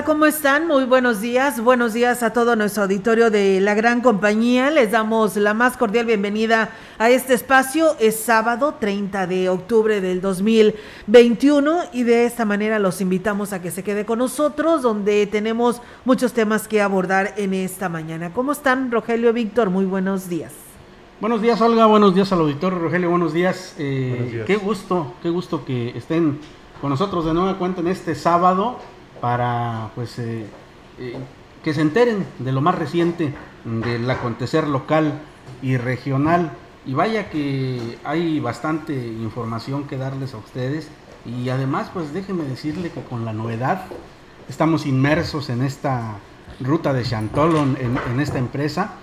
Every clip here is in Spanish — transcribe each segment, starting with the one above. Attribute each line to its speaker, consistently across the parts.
Speaker 1: Tal? ¿Cómo están? Muy buenos días. Buenos días a todo nuestro auditorio de la gran compañía. Les damos la más cordial bienvenida a este espacio. Es sábado 30 de octubre del 2021 y de esta manera los invitamos a que se quede con nosotros donde tenemos muchos temas que abordar en esta mañana. ¿Cómo están, Rogelio Víctor? Muy buenos días.
Speaker 2: Buenos días, Olga. Buenos días al auditorio, Rogelio. Buenos días. Eh, buenos días. Qué gusto, qué gusto que estén con nosotros de nueva cuenta en este sábado para pues eh, eh, que se enteren de lo más reciente del acontecer local y regional. Y vaya que hay bastante información que darles a ustedes. Y además, pues déjenme decirle que con la novedad estamos inmersos en esta ruta de Chantolon, en, en esta empresa.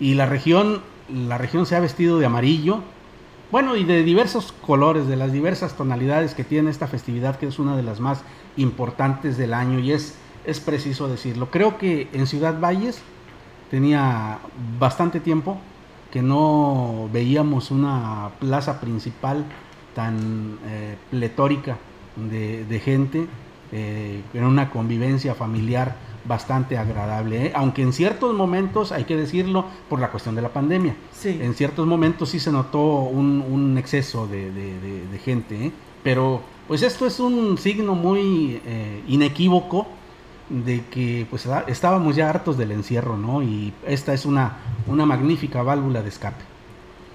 Speaker 2: Y la región, la región se ha vestido de amarillo. Bueno, y de diversos colores, de las diversas tonalidades que tiene esta festividad, que es una de las más importantes del año y es, es preciso decirlo. Creo que en Ciudad Valles tenía bastante tiempo que no veíamos una plaza principal tan eh, pletórica de, gente, eh, en una convivencia familiar bastante agradable, ¿eh? aunque en ciertos momentos, hay que decirlo, por la cuestión de la pandemia,
Speaker 1: Sí.
Speaker 2: en ciertos momentos sí se notó un, un exceso de, de- de- de gente, ¿eh? pero pues esto es un signo muy eh, inequívoco de que pues ah, estábamos ya hartos del encierro, ¿no? Y esta es una, una magnífica válvula de escape.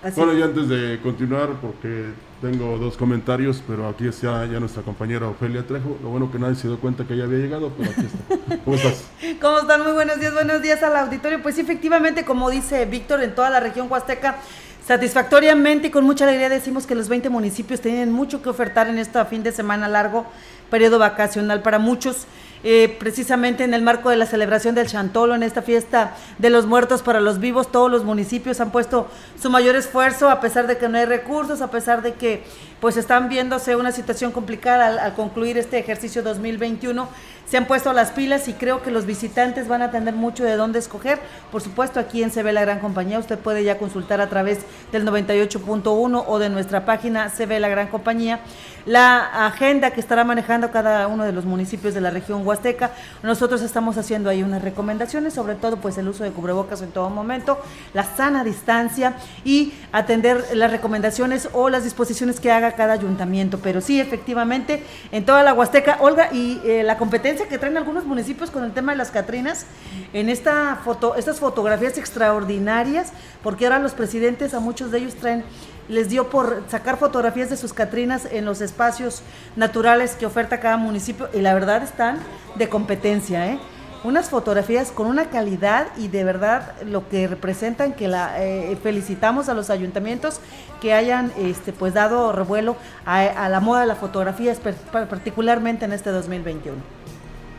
Speaker 1: Así
Speaker 3: Bueno, y antes de continuar, porque tengo dos comentarios, pero aquí está ya nuestra compañera Ofelia Trejo. Lo bueno que nadie se dio cuenta que ya había llegado, pero aquí está. ¿Cómo estás?
Speaker 1: ¿Cómo están? Muy buenos días, buenos días al auditorio. Pues efectivamente, como dice Víctor, en toda la región huasteca, satisfactoriamente y con mucha alegría decimos que los 20 municipios tienen mucho que ofertar en este fin de semana largo, periodo vacacional para muchos. Eh, precisamente en el marco de la celebración del Chantolo, en esta fiesta de los muertos para los vivos, todos los municipios han puesto su mayor esfuerzo, a pesar de que no hay recursos, a pesar de que pues están viéndose una situación complicada al, al concluir este ejercicio 2021, se han puesto las pilas y creo que los visitantes van a tener mucho de dónde escoger. Por supuesto, aquí en CB La Gran Compañía, usted puede ya consultar a través del 98.1 o de nuestra página CB La Gran Compañía la agenda que estará manejando cada uno de los municipios de la región Huasteca. Nosotros estamos haciendo ahí unas recomendaciones, sobre todo pues el uso de cubrebocas en todo momento, la sana distancia y atender las recomendaciones o las disposiciones que haga cada ayuntamiento. Pero sí, efectivamente, en toda la Huasteca, Olga, y eh, la competencia que traen algunos municipios con el tema de las Catrinas, en esta foto, estas fotografías extraordinarias, porque ahora los presidentes, a muchos de ellos traen les dio por sacar fotografías de sus Catrinas en los espacios naturales que oferta cada municipio y la verdad están de competencia, ¿eh? Unas fotografías con una calidad y de verdad lo que representan que la eh, felicitamos a los ayuntamientos que hayan este pues dado revuelo a, a la moda de la fotografía particularmente en este 2021.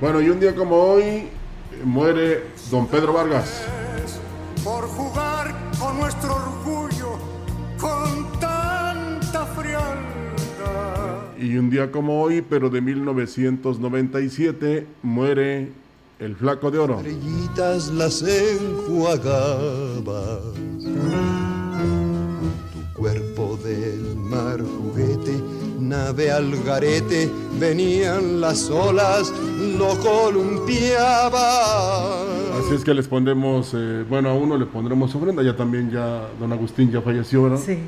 Speaker 3: Bueno, y un día como hoy muere don Pedro Vargas.
Speaker 4: por jugar con nuestro orgullo con tanta frialdad.
Speaker 3: Y un día como hoy, pero de 1997, muere el Flaco de Oro.
Speaker 5: estrellitas las enjuagabas. Tu cuerpo del mar juguete, nave al garete, venían las olas, lo columpiaba.
Speaker 3: Así es que les pondremos, eh, bueno, a uno le pondremos ofrenda, ya también ya don Agustín ya falleció, ¿no?
Speaker 1: Sí.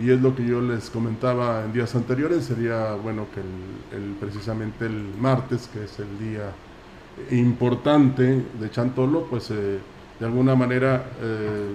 Speaker 3: Y es lo que yo les comentaba en días anteriores, sería bueno que el, precisamente el martes, que es el día importante de Chantolo, pues eh, de alguna manera eh,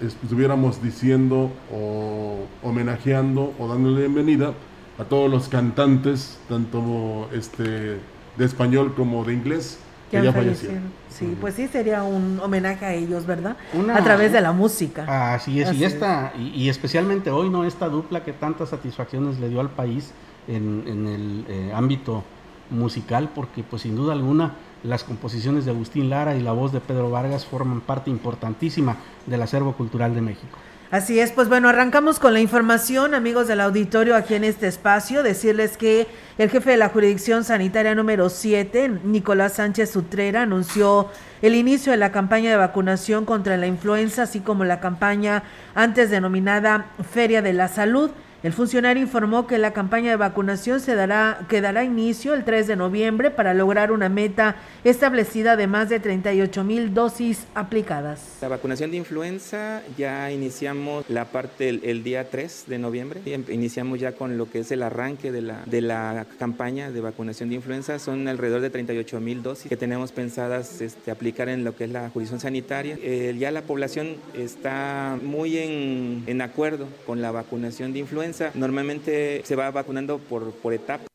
Speaker 3: estuviéramos diciendo o homenajeando o dándole bienvenida a todos los cantantes, tanto este de español como de inglés, que, ya fallecieron.
Speaker 1: Sí, pues sí, sería un homenaje a ellos, ¿verdad? a través de la música.
Speaker 2: Así es, y, esta, Y, especialmente hoy, ¿no? Esta dupla que tantas satisfacciones le dio al país en, el eh, ámbito musical, porque pues sin duda alguna las composiciones de Agustín Lara y la voz de Pedro Vargas forman parte importantísima del acervo cultural de México.
Speaker 1: Así es, pues bueno, arrancamos con la información, amigos del auditorio, aquí en este espacio, decirles que el jefe de la jurisdicción sanitaria número 7, Nicolás Sánchez Sutrera, anunció el inicio de la campaña de vacunación contra la influenza, así como la campaña antes denominada Feria de la Salud. El funcionario informó que la campaña de vacunación se dará, que dará inicio el 3 de noviembre para lograr una meta establecida de más de 38 mil dosis aplicadas.
Speaker 6: La vacunación de influenza ya iniciamos la parte el, día 3 de noviembre. Em, iniciamos ya con lo que es el arranque de la, de la campaña de vacunación de influenza. Son alrededor de 38 mil dosis que tenemos pensadas este, aplicar en lo que es la jurisdicción sanitaria. Eh, ya la población está muy en, en acuerdo con la vacunación de influenza Normalmente se va vacunando por, por etapas.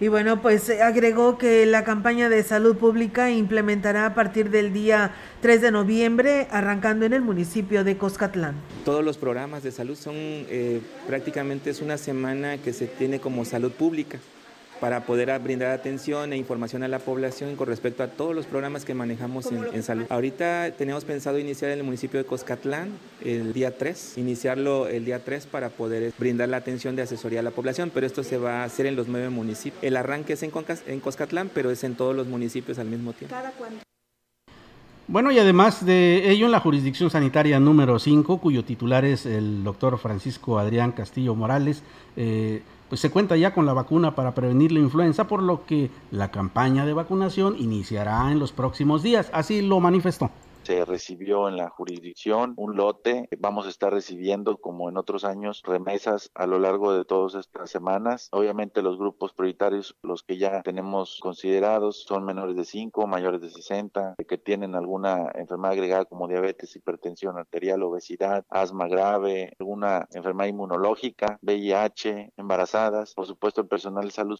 Speaker 1: Y bueno, pues eh, agregó que la campaña de salud pública implementará a partir del día 3 de noviembre, arrancando en el municipio de Coscatlán.
Speaker 6: Todos los programas de salud son eh, prácticamente es una semana que se tiene como salud pública para poder brindar atención e información a la población con respecto a todos los programas que manejamos en, salud. Ahorita tenemos pensado iniciar en el municipio de Coscatlán el día 3, iniciarlo el día 3 para poder brindar la atención de asesoría a la población, pero esto se va a hacer en los nueve municipios. El arranque es en, en Coscatlán, pero es en todos los municipios al mismo tiempo. ¿Cada?
Speaker 2: Bueno, y además de ello, en la jurisdicción sanitaria número 5, cuyo titular es el doctor Francisco Adrián Castillo Morales, eh, pues se cuenta ya con la vacuna para prevenir la influenza, por lo que la campaña de vacunación iniciará en los próximos días. Así lo manifestó
Speaker 7: se recibió en la jurisdicción un lote. Vamos a estar recibiendo, como en otros años, remesas a lo largo de todas estas semanas. Obviamente los grupos prioritarios, los que ya tenemos considerados, son menores de 5, mayores de 60, que tienen alguna enfermedad agregada como diabetes, hipertensión arterial, obesidad, asma grave, alguna enfermedad inmunológica, VIH, embarazadas, por supuesto el personal de salud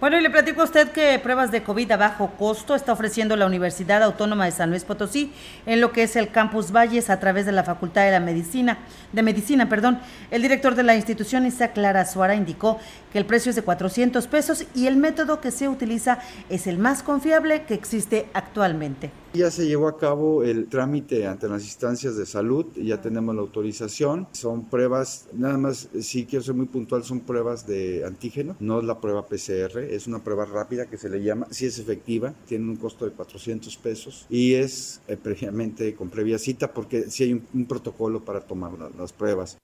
Speaker 1: bueno, y le platico a usted que pruebas de COVID a bajo costo está ofreciendo la Universidad Autónoma de San Luis Potosí en lo que es el Campus Valles a través de la Facultad de la Medicina, de Medicina, perdón. El director de la institución, Isaac Clara Suara, indicó que el precio es de 400 pesos y el método que se utiliza es el más confiable que existe actualmente.
Speaker 8: Ya se llevó a cabo el trámite ante las instancias de salud, ya tenemos la autorización. Son pruebas, nada más, sí quiero ser muy puntual, son pruebas de antígeno, no es la prueba PCR, es una prueba rápida que se le llama, sí es efectiva, tiene un costo de 400 pesos y es eh, previamente con previa cita porque sí hay un, protocolo para tomar las pruebas.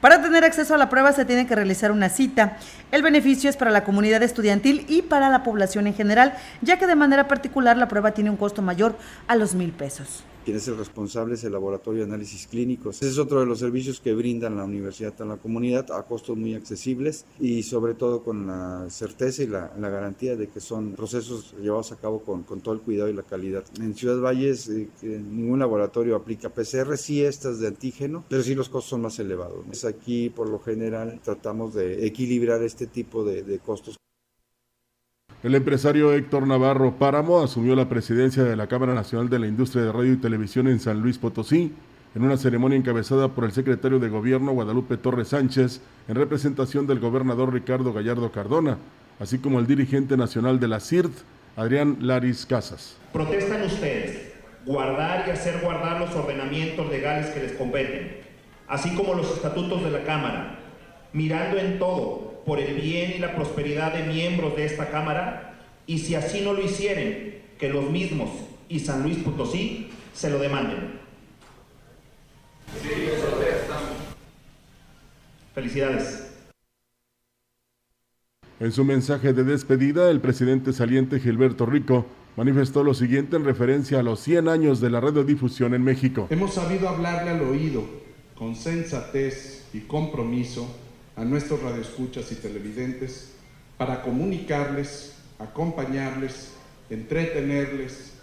Speaker 1: Para tener acceso a la prueba se tiene que realizar una cita. El beneficio es para la comunidad estudiantil y para la población en general, ya que de manera particular la prueba tiene un costo mayor a los mil pesos
Speaker 8: quien es el responsable es el laboratorio de análisis clínicos. Ese es otro de los servicios que brindan la universidad a la comunidad a costos muy accesibles y sobre todo con la certeza y la, garantía de que son procesos llevados a cabo con, con, todo el cuidado y la calidad. En Ciudad Valles eh, ningún laboratorio aplica PCR, sí estas de antígeno, pero sí los costos son más elevados. Es aquí por lo general tratamos de equilibrar este tipo de, de costos.
Speaker 3: El empresario Héctor Navarro Páramo asumió la presidencia de la Cámara Nacional de la Industria de Radio y Televisión en San Luis Potosí, en una ceremonia encabezada por el secretario de Gobierno Guadalupe Torres Sánchez, en representación del gobernador Ricardo Gallardo Cardona, así como el dirigente nacional de la CIRT, Adrián Laris Casas.
Speaker 9: Protestan ustedes guardar y hacer guardar los ordenamientos legales que les competen, así como los estatutos de la Cámara, mirando en todo por el bien y la prosperidad de miembros de esta Cámara, y si así no lo hicieren, que los mismos y San Luis Potosí se lo demanden. Felicidades.
Speaker 3: En su mensaje de despedida, el presidente saliente Gilberto Rico manifestó lo siguiente en referencia a los 100 años de la radiodifusión en México.
Speaker 10: Hemos sabido hablarle al oído con sensatez y compromiso a nuestros radioescuchas y televidentes para comunicarles, acompañarles, entretenerles,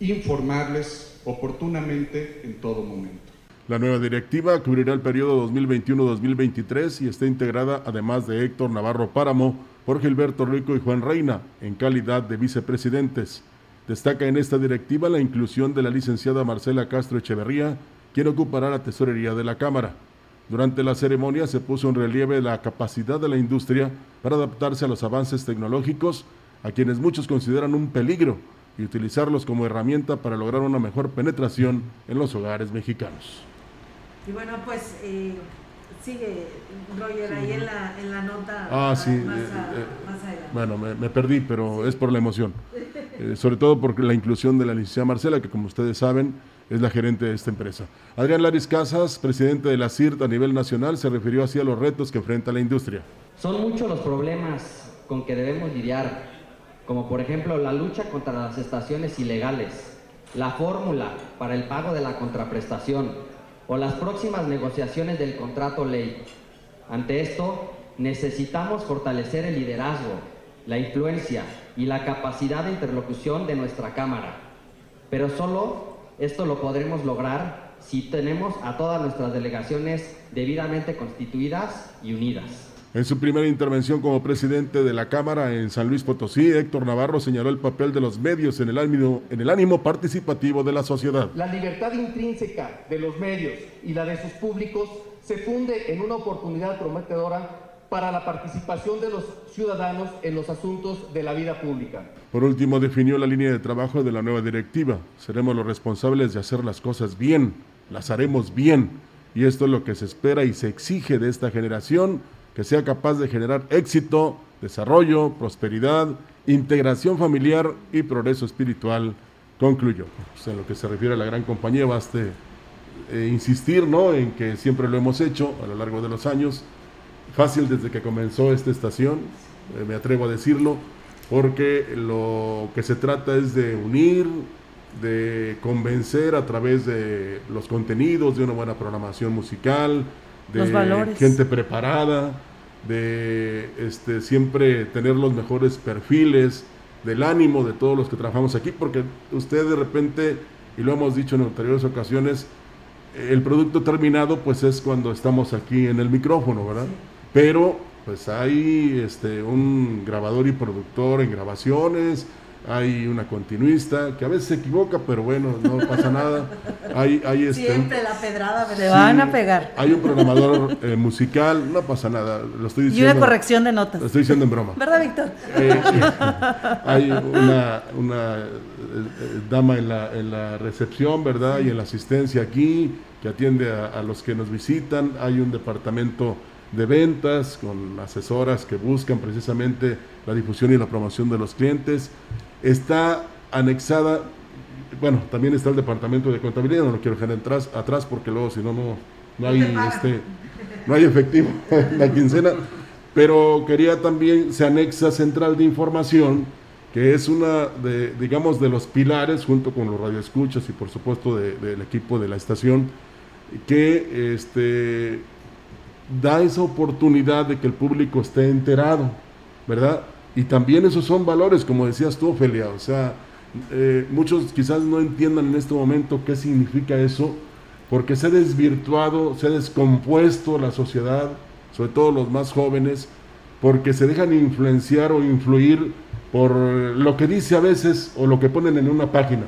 Speaker 10: informarles oportunamente en todo momento.
Speaker 3: La nueva directiva cubrirá el periodo 2021-2023 y está integrada, además de Héctor Navarro Páramo, por Gilberto Rico y Juan Reina, en calidad de vicepresidentes. Destaca en esta directiva la inclusión de la licenciada Marcela Castro Echeverría, quien ocupará la tesorería de la Cámara. Durante la ceremonia se puso en relieve la capacidad de la industria para adaptarse a los avances tecnológicos, a quienes muchos consideran un peligro, y utilizarlos como herramienta para lograr una mejor penetración en los hogares mexicanos.
Speaker 1: Y bueno, pues eh, sigue Roger ahí en la, en la nota.
Speaker 3: Ah, sí.
Speaker 1: Más,
Speaker 3: eh,
Speaker 1: a-
Speaker 3: eh,
Speaker 1: más adelante.
Speaker 3: bueno, me, me perdí, pero es por la emoción. Eh, sobre todo por la inclusión de la licenciada Marcela, que como ustedes saben es la gerente de esta empresa. Adrián Laris Casas, presidente de la CIRT a nivel nacional, se refirió así a los retos que enfrenta la industria.
Speaker 11: Son muchos los problemas con que debemos lidiar, como por ejemplo la lucha contra las estaciones ilegales, la fórmula para el pago de la contraprestación o las próximas negociaciones del contrato ley. Ante esto, necesitamos fortalecer el liderazgo, la influencia y la capacidad de interlocución de nuestra Cámara. Pero solo esto lo podremos lograr si tenemos a todas nuestras delegaciones debidamente constituidas y unidas.
Speaker 3: En su primera intervención como presidente de la Cámara en San Luis Potosí, Héctor Navarro señaló el papel de los medios en el ánimo, en el ánimo participativo de la sociedad.
Speaker 12: La libertad intrínseca de los medios y la de sus públicos se funde en una oportunidad prometedora para la participación de los ciudadanos en los asuntos de la vida pública.
Speaker 3: Por último, definió la línea de trabajo de la nueva directiva. Seremos los responsables de hacer las cosas bien, las haremos bien. Y esto es lo que se espera y se exige de esta generación, que sea capaz de generar éxito, desarrollo, prosperidad, integración familiar y progreso espiritual, concluyó. Pues en lo que se refiere a la gran compañía, baste eh, insistir ¿no? en que siempre lo hemos hecho a lo largo de los años, fácil desde que comenzó esta estación, eh, me atrevo a decirlo, porque lo que se trata es de unir, de convencer a través de los contenidos, de una buena programación musical, de gente preparada, de este, siempre tener los mejores perfiles, del ánimo de todos los que trabajamos aquí, porque usted de repente, y lo hemos dicho en anteriores ocasiones, el producto terminado pues es cuando estamos aquí en el micrófono, ¿verdad? Pero pues hay este, un grabador y productor en grabaciones, hay una continuista que a veces se equivoca, pero bueno, no pasa nada. Hay, hay este,
Speaker 1: Siempre la pedrada,
Speaker 3: Sí,
Speaker 1: Se van a pegar.
Speaker 3: Hay un programador eh, musical, no pasa nada, lo estoy
Speaker 1: Y
Speaker 3: diciendo.
Speaker 1: una corrección de notas.
Speaker 3: Lo estoy diciendo en broma.
Speaker 1: ¿Verdad, Víctor?
Speaker 3: Eh, hay una, una, eh, eh, dama en la, en la recepción, ¿verdad? Y en la asistencia aquí, que atiende a, a los que nos visitan. Hay un departamento de ventas con asesoras que buscan precisamente la difusión y la promoción de los clientes. Está anexada, bueno, también está el departamento de contabilidad, no lo quiero dejar atrás, atrás porque luego si no, no, no hay este, no hay efectivo en la quincena, pero quería también, se anexa Central de Información, que es una de, digamos, de los pilares, junto con los radioescuchas y por supuesto de- del equipo de la estación, que este, da esa oportunidad de que el público esté enterado, ¿verdad? Y también esos son valores, como decías tú, Ofelia, o sea, eh, muchos quizás no entiendan en este momento qué significa eso, porque se ha desvirtuado, se ha descompuesto la sociedad, sobre todo los más jóvenes, porque se dejan influenciar o influir por lo que dice a veces o lo que ponen en una página.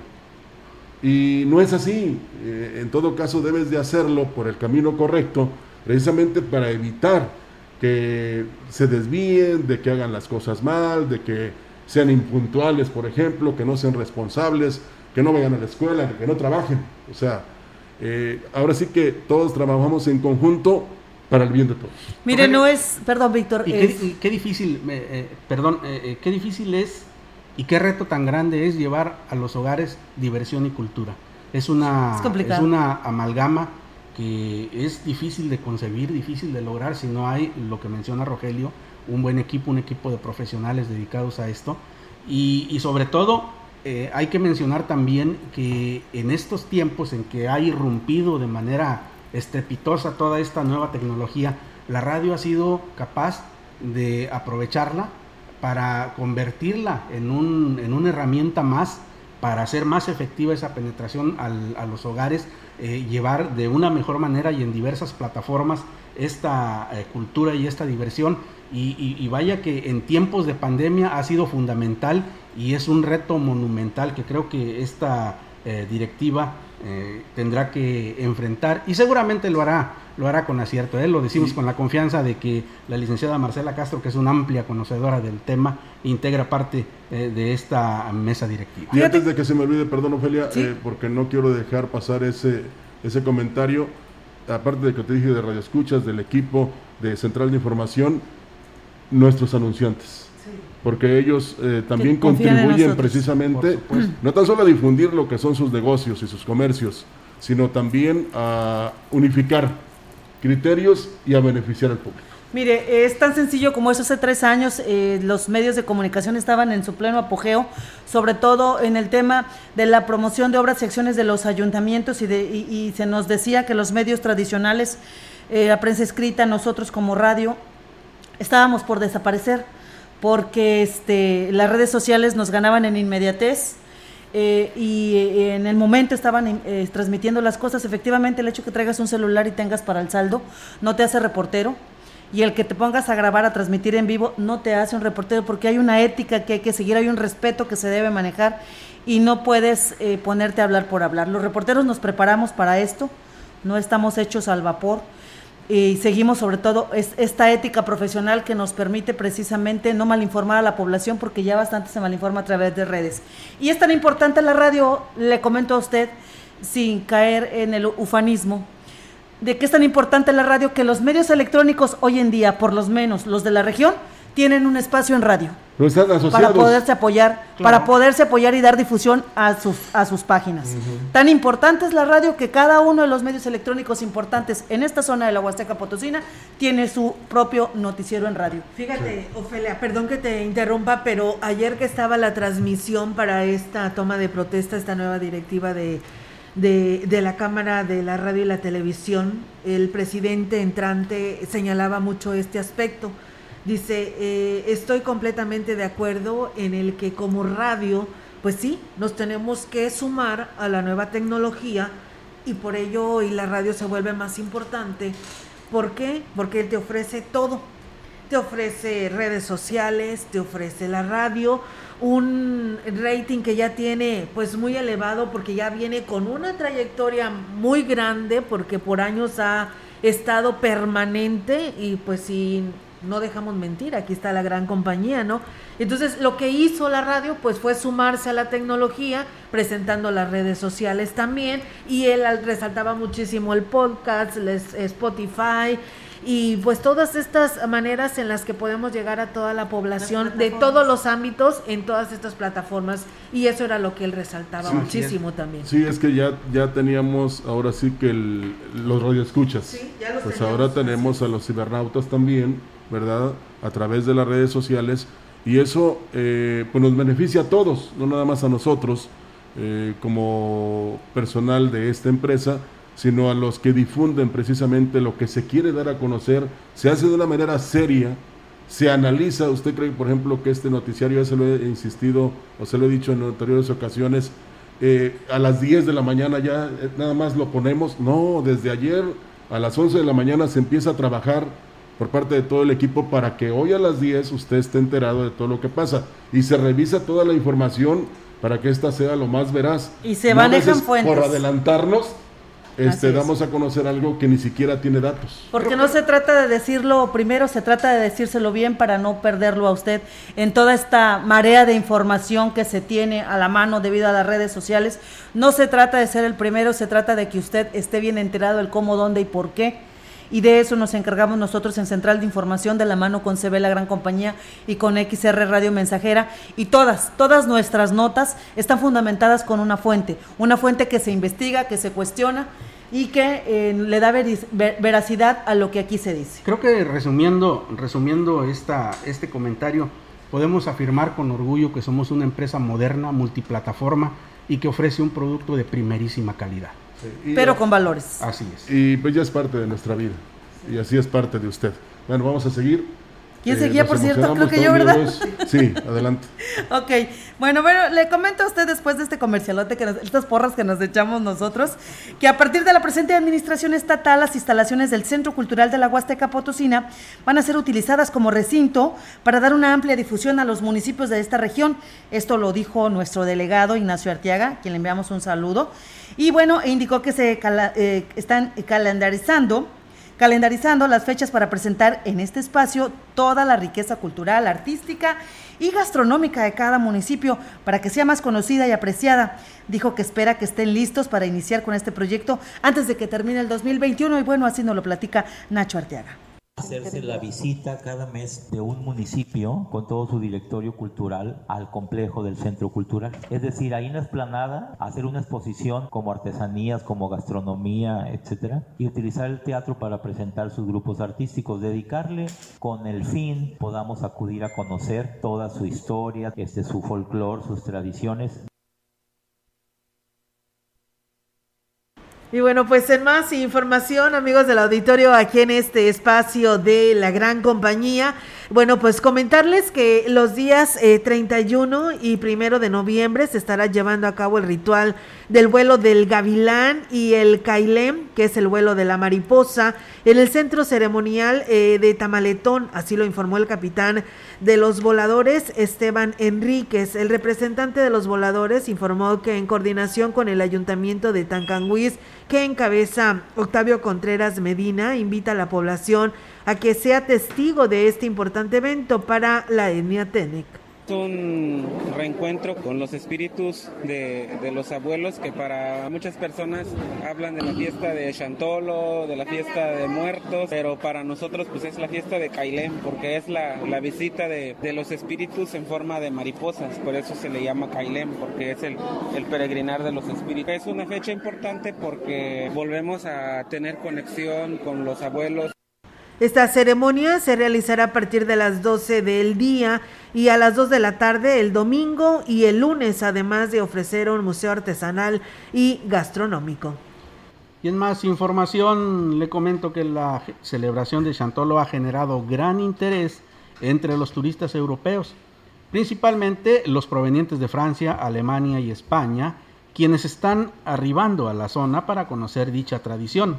Speaker 3: Y no es así. Eh, en todo caso debes de hacerlo por el camino correcto, precisamente para evitar que se desvíen, de que hagan las cosas mal, de que sean impuntuales, por ejemplo, que no sean responsables, que no vayan a la escuela, que no trabajen. O sea, eh, ahora sí que todos trabajamos en conjunto para el bien de todos.
Speaker 1: Mire, no es, perdón, Víctor,
Speaker 2: qué,
Speaker 1: es-
Speaker 2: qué difícil, eh, eh, perdón, eh, qué difícil es y qué reto tan grande es llevar a los hogares diversión y cultura. Es una,
Speaker 1: Es
Speaker 2: una amalgama que es difícil de concebir, difícil de lograr si no hay lo que menciona Rogelio, un buen equipo, un equipo de profesionales dedicados a esto. Y, sobre todo eh, hay que mencionar también que en estos tiempos en que ha irrumpido de manera estrepitosa toda esta nueva tecnología, la radio ha sido capaz de aprovecharla para convertirla en, un, en una herramienta más para hacer más efectiva esa penetración a los hogares, eh, llevar de una mejor manera y en diversas plataformas esta eh, cultura y esta diversión. Y, vaya que en tiempos de pandemia ha sido fundamental y es un reto monumental que creo que esta eh, directiva tendrá que enfrentar y seguramente lo hará lo hará con acierto. Lo decimos con la confianza de que la licenciada Marcela Castro, que es una amplia conocedora del tema, integra parte eh, de esta mesa directiva.
Speaker 3: Y antes de que se me olvide, perdón Ofelia, eh, porque no quiero dejar pasar ese, ese comentario, aparte de que te dije de Radio Escuchas, del equipo de Central de Información, nuestros anunciantes. Porque ellos eh, también contribuyen precisamente, no tan solo a difundir lo que son sus negocios y sus comercios, sino también a unificar criterios y a beneficiar al público.
Speaker 1: Mire, es tan sencillo como eso. Hace tres años eh, los medios de comunicación estaban en su pleno apogeo, sobre todo en el tema de la promoción de obras y acciones de los ayuntamientos y, de, se nos decía que los medios tradicionales, eh, la prensa escrita, nosotros como radio, estábamos por desaparecer porque este, las redes sociales nos ganaban en inmediatez eh, y eh, en el momento estaban eh, transmitiendo las cosas. Efectivamente, el hecho que traigas un celular y tengas para el saldo no te hace reportero. Y el que te pongas a grabar, a transmitir en vivo, no te hace un reportero porque hay una ética que hay que seguir, hay un respeto que se debe manejar y no puedes ponerte a hablar por hablar. Los reporteros nos preparamos para esto, no estamos hechos al vapor y seguimos sobre todo esta ética profesional que nos permite precisamente no malinformar a la población porque ya bastante se malinforma a través de redes. Y es tan importante la radio, le comento a usted, sin caer en el ufanismo, de que es tan importante la radio que los medios electrónicos hoy en día, por lo menos los de la región, tienen un espacio en radio. Para poderse apoyar, para poderse apoyar y dar difusión a sus a sus páginas. Tan importante es la radio que cada uno de los medios electrónicos importantes en esta zona de la Huasteca Potosina tiene su propio noticiero en radio.
Speaker 13: Fíjate, Ofelia, perdón que te interrumpa, pero ayer que estaba la transmisión para esta toma de protesta, esta nueva directiva de de, de, la Cámara de la Radio y la Televisión, el presidente entrante señalaba mucho este aspecto Dice, eh, estoy completamente de acuerdo en el que como radio, pues sí, nos tenemos que sumar a la nueva tecnología y por ello hoy la radio se vuelve más importante. ¿Por qué? Porque te ofrece todo. Te ofrece redes sociales, te ofrece la radio, un rating que ya tiene pues muy elevado porque ya viene con una trayectoria muy grande porque por años ha estado permanente y pues sin no dejamos mentir, aquí está la gran compañía, ¿no? Entonces, lo que hizo la radio, pues fue sumarse a la tecnología, presentando las redes sociales también, y él resaltaba muchísimo el podcast, Spotify, y pues todas estas maneras en las que podemos llegar a toda la población de todos los ámbitos en todas estas plataformas y eso era lo que él resaltaba muchísimo también.
Speaker 3: Sí, es que ya ya teníamos ahora sí que los radioescuchas. Sí, ya los pues ahora tenemos a los cibernautas también ¿verdad? A través de las redes sociales. Y eso eh, pues nos beneficia a todos, no nada más a nosotros eh, como personal de esta empresa, sino a los que difunden precisamente lo que se quiere dar a conocer, se hace de una manera seria, se analiza, usted cree por ejemplo que este noticiario, ya se lo he insistido o se lo he dicho en anteriores ocasiones, eh, a las 10 de la mañana ya nada más lo ponemos, no, desde ayer a las 11 de la mañana se empieza a trabajar por parte de todo el equipo para que hoy a las 10 usted esté enterado de todo lo que pasa y se revisa toda la información para que ésta sea lo más veraz.
Speaker 1: Y se manejan fuentes.
Speaker 3: Por adelantarnos, este, damos a conocer algo que ni siquiera tiene datos.
Speaker 1: Porque no se trata de decirlo primero, se trata de decírselo bien para no perderlo a usted en toda esta marea de información que se tiene a la mano debido a las redes sociales. No se trata de ser el primero, se trata de que usted esté bien enterado del cómo, dónde y por qué y de eso nos encargamos nosotros en Central de Información de la mano con CB La Gran Compañía y con XR Radio Mensajera y todas, todas nuestras notas están fundamentadas con una fuente, una fuente que se investiga, que se cuestiona y que eh, le da veracidad a lo que aquí se dice.
Speaker 2: Creo que resumiendo, resumiendo esta, este comentario, podemos afirmar con orgullo que somos una empresa moderna, multiplataforma y que ofrece un producto de primerísima calidad.
Speaker 1: Pero con valores.
Speaker 3: Así es. Y pues ya es parte de nuestra vida. Y así es parte de usted. Bueno, vamos a seguir.
Speaker 1: ¿Quién seguía, eh, por cierto? Creo que yo, ¿verdad?
Speaker 3: Sí, adelante.
Speaker 1: ok, bueno, bueno, le comento a usted después de este comercialote, que estas porras que nos echamos nosotros, que a partir de la presente administración estatal, las instalaciones del Centro Cultural de la Huasteca Potosina van a ser utilizadas como recinto para dar una amplia difusión a los municipios de esta región. Esto lo dijo nuestro delegado Ignacio Artiaga, quien le enviamos un saludo. Y bueno, e indicó que se eh, están calendarizando calendarizando las fechas para presentar en este espacio toda la riqueza cultural, artística y gastronómica de cada municipio para que sea más conocida y apreciada. Dijo que espera que estén listos para iniciar con este proyecto antes de que termine el 2021 y bueno, así nos lo platica Nacho Arteaga
Speaker 14: hacerse la visita cada mes de un municipio con todo su directorio cultural al complejo del centro cultural. Es decir, ahí en la esplanada hacer una exposición como artesanías, como gastronomía, etcétera, y utilizar el teatro para presentar sus grupos artísticos, dedicarle con el fin podamos acudir a conocer toda su historia, este su folclore, sus tradiciones.
Speaker 13: Y bueno, pues en más información, amigos del auditorio, aquí en este espacio de la gran compañía, bueno, pues comentarles que los días 31 eh, y primero de noviembre se estará llevando a cabo el ritual del vuelo del gavilán y el cailem, que es el vuelo de la mariposa, en el centro ceremonial eh, de Tamaletón, así lo informó el capitán de los voladores, Esteban Enríquez. El representante de los voladores informó que en coordinación con el ayuntamiento de Tancanguis, que encabeza Octavio Contreras Medina, invita a la población a que sea testigo de este importante evento para la etnia Tenec
Speaker 15: un reencuentro con los espíritus de, los abuelos que para muchas personas hablan de la fiesta de Chantolo, de la fiesta de muertos, pero para nosotros pues es la fiesta de Cailén porque es la, visita de, los espíritus en forma de mariposas, por eso se le llama Cailén porque es el peregrinar de los espíritus. Es una fecha importante porque volvemos a tener conexión con los abuelos.
Speaker 13: Esta ceremonia se realizará a partir de las 12 del día y a las 2 de la tarde el domingo y el lunes, además de ofrecer un museo artesanal y gastronómico.
Speaker 2: Y en más información, le comento que la celebración de Chantolo ha generado gran interés entre los turistas europeos, principalmente los provenientes de Francia, Alemania y España, quienes están arribando a la zona para conocer dicha tradición.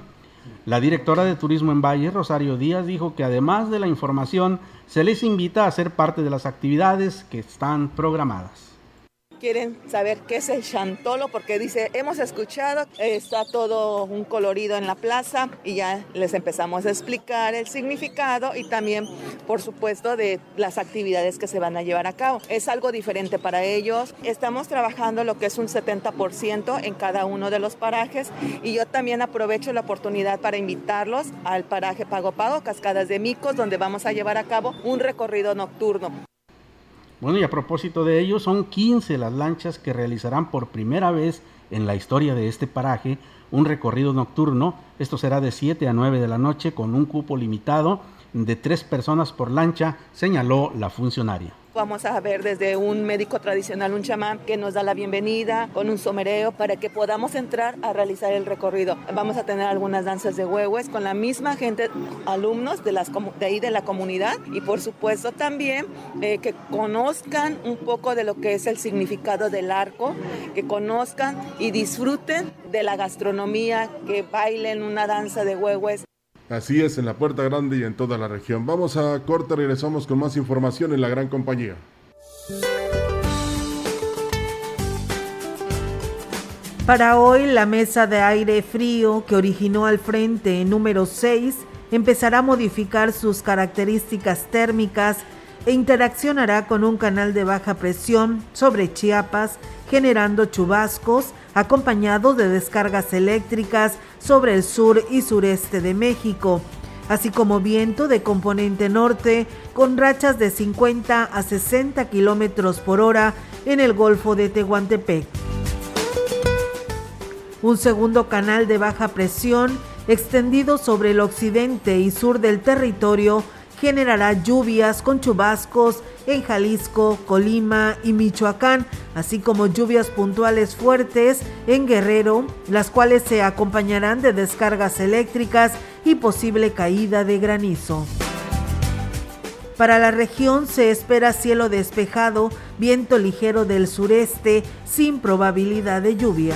Speaker 2: La directora de Turismo en Valle, Rosario Díaz, dijo que además de la información, se les invita a ser parte de las actividades que están programadas
Speaker 16: quieren saber qué es el chantolo porque dice, hemos escuchado, está todo un colorido en la plaza y ya les empezamos a explicar el significado y también, por supuesto, de las actividades que se van a llevar a cabo. Es algo diferente para ellos. Estamos trabajando lo que es un 70% en cada uno de los parajes y yo también aprovecho la oportunidad para invitarlos al paraje Pago Pago, Cascadas de Micos, donde vamos a llevar a cabo un recorrido nocturno.
Speaker 2: Bueno, y a propósito de ello, son 15 las lanchas que realizarán por primera vez en la historia de este paraje un recorrido nocturno. Esto será de 7 a 9 de la noche con un cupo limitado de tres personas por lancha, señaló la funcionaria.
Speaker 16: Vamos a ver desde un médico tradicional, un chamán, que nos da la bienvenida con un somereo para que podamos entrar a realizar el recorrido. Vamos a tener algunas danzas de huehues con la misma gente, alumnos de, de ahí de la comunidad y por supuesto también eh, que conozcan un poco de lo que es el significado del arco, que conozcan y disfruten de la gastronomía, que bailen una danza de huehues.
Speaker 3: Así es, en la Puerta Grande y en toda la región. Vamos a corte, regresamos con más información en la gran compañía.
Speaker 13: Para hoy, la mesa de aire frío que originó al frente número 6 empezará a modificar sus características térmicas e interaccionará con un canal de baja presión sobre Chiapas, generando chubascos acompañados de descargas eléctricas sobre el sur y sureste de México, así como viento de componente norte con rachas de 50 a 60 kilómetros por hora en el Golfo de Tehuantepec. Un segundo canal de baja presión extendido sobre el occidente y sur del territorio generará lluvias con chubascos en Jalisco, Colima y Michoacán, así como lluvias puntuales fuertes en Guerrero, las cuales se acompañarán de descargas eléctricas y posible caída de granizo. Para la región se espera cielo despejado, viento ligero del sureste, sin probabilidad de lluvia.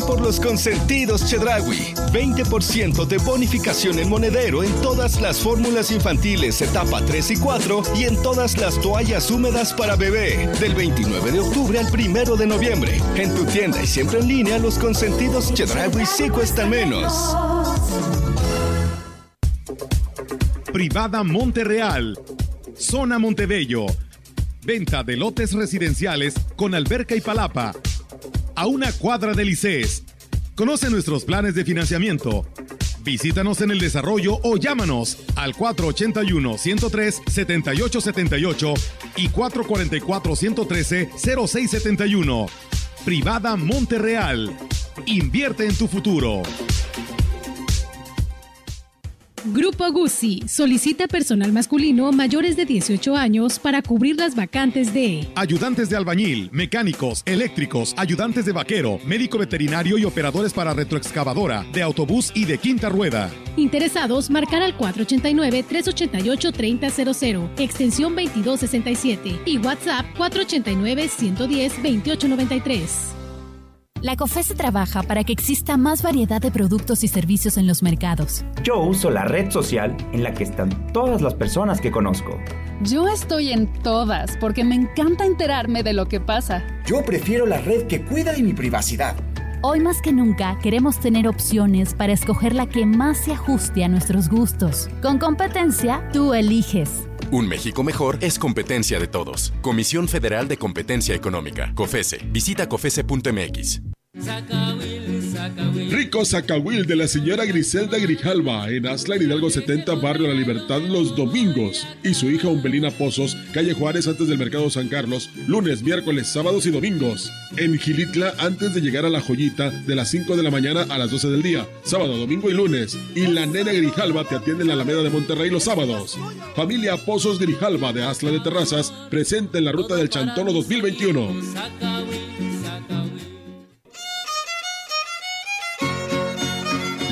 Speaker 17: por los consentidos Chedragui. 20% de bonificación en monedero en todas las fórmulas infantiles etapa 3 y 4 y en todas las toallas húmedas para bebé. Del 29 de octubre al 1 de noviembre. En tu tienda y siempre en línea, los consentidos Chedragui sí cuestan menos.
Speaker 18: Privada Monterreal. Zona Montebello. Venta de lotes residenciales con alberca y palapa a una cuadra de ICES. Conoce nuestros planes de financiamiento. Visítanos en el desarrollo o llámanos al 481-103-7878 y 444-113-0671. Privada Monterreal. Invierte en tu futuro.
Speaker 19: Grupo Guzzi solicita personal masculino mayores de 18 años para cubrir las vacantes de
Speaker 18: ayudantes de albañil, mecánicos, eléctricos, ayudantes de vaquero, médico veterinario y operadores para retroexcavadora, de autobús y de quinta rueda.
Speaker 19: Interesados, marcar al 489-388-3000, extensión 2267 y WhatsApp 489-110-2893.
Speaker 20: La COFESE trabaja para que exista más variedad de productos y servicios en los mercados.
Speaker 21: Yo uso la red social en la que están todas las personas que conozco.
Speaker 22: Yo estoy en todas porque me encanta enterarme de lo que pasa.
Speaker 23: Yo prefiero la red que cuida de mi privacidad.
Speaker 20: Hoy más que nunca queremos tener opciones para escoger la que más se ajuste a nuestros gustos. Con competencia, tú eliges.
Speaker 24: Un México mejor es competencia de todos. Comisión Federal de Competencia Económica. COFESE. Visita COFESE.mx.
Speaker 3: Rico Zacahuil de la señora Griselda Grijalva en Aslan Hidalgo 70, Barrio La Libertad, los domingos. Y su hija Umbelina Pozos, calle Juárez antes del Mercado San Carlos, lunes, miércoles, sábados y domingos. En Gilitla antes de llegar a La Joyita de las 5 de la mañana a las 12 del día, sábado, domingo y lunes. Y la nena Grijalva te atiende en la Alameda de Monterrey los sábados. Familia Pozos Grijalva de Asla de Terrazas, presente en la ruta del Chantolo 2021.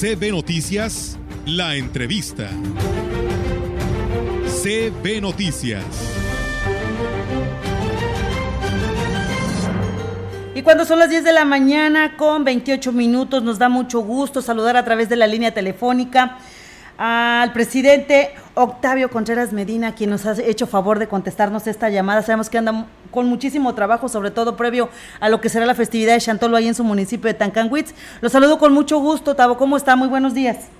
Speaker 18: CB Noticias, la entrevista. CB Noticias.
Speaker 1: Y cuando son las 10 de la mañana con 28 minutos, nos da mucho gusto saludar a través de la línea telefónica al presidente Octavio Contreras Medina, quien nos ha hecho favor de contestarnos esta llamada. Sabemos que anda con muchísimo trabajo, sobre todo previo a lo que será la festividad de Chantolo ahí en su municipio de Tancanwitz. Lo saludo con mucho gusto, Tavo. ¿Cómo está? Muy buenos días.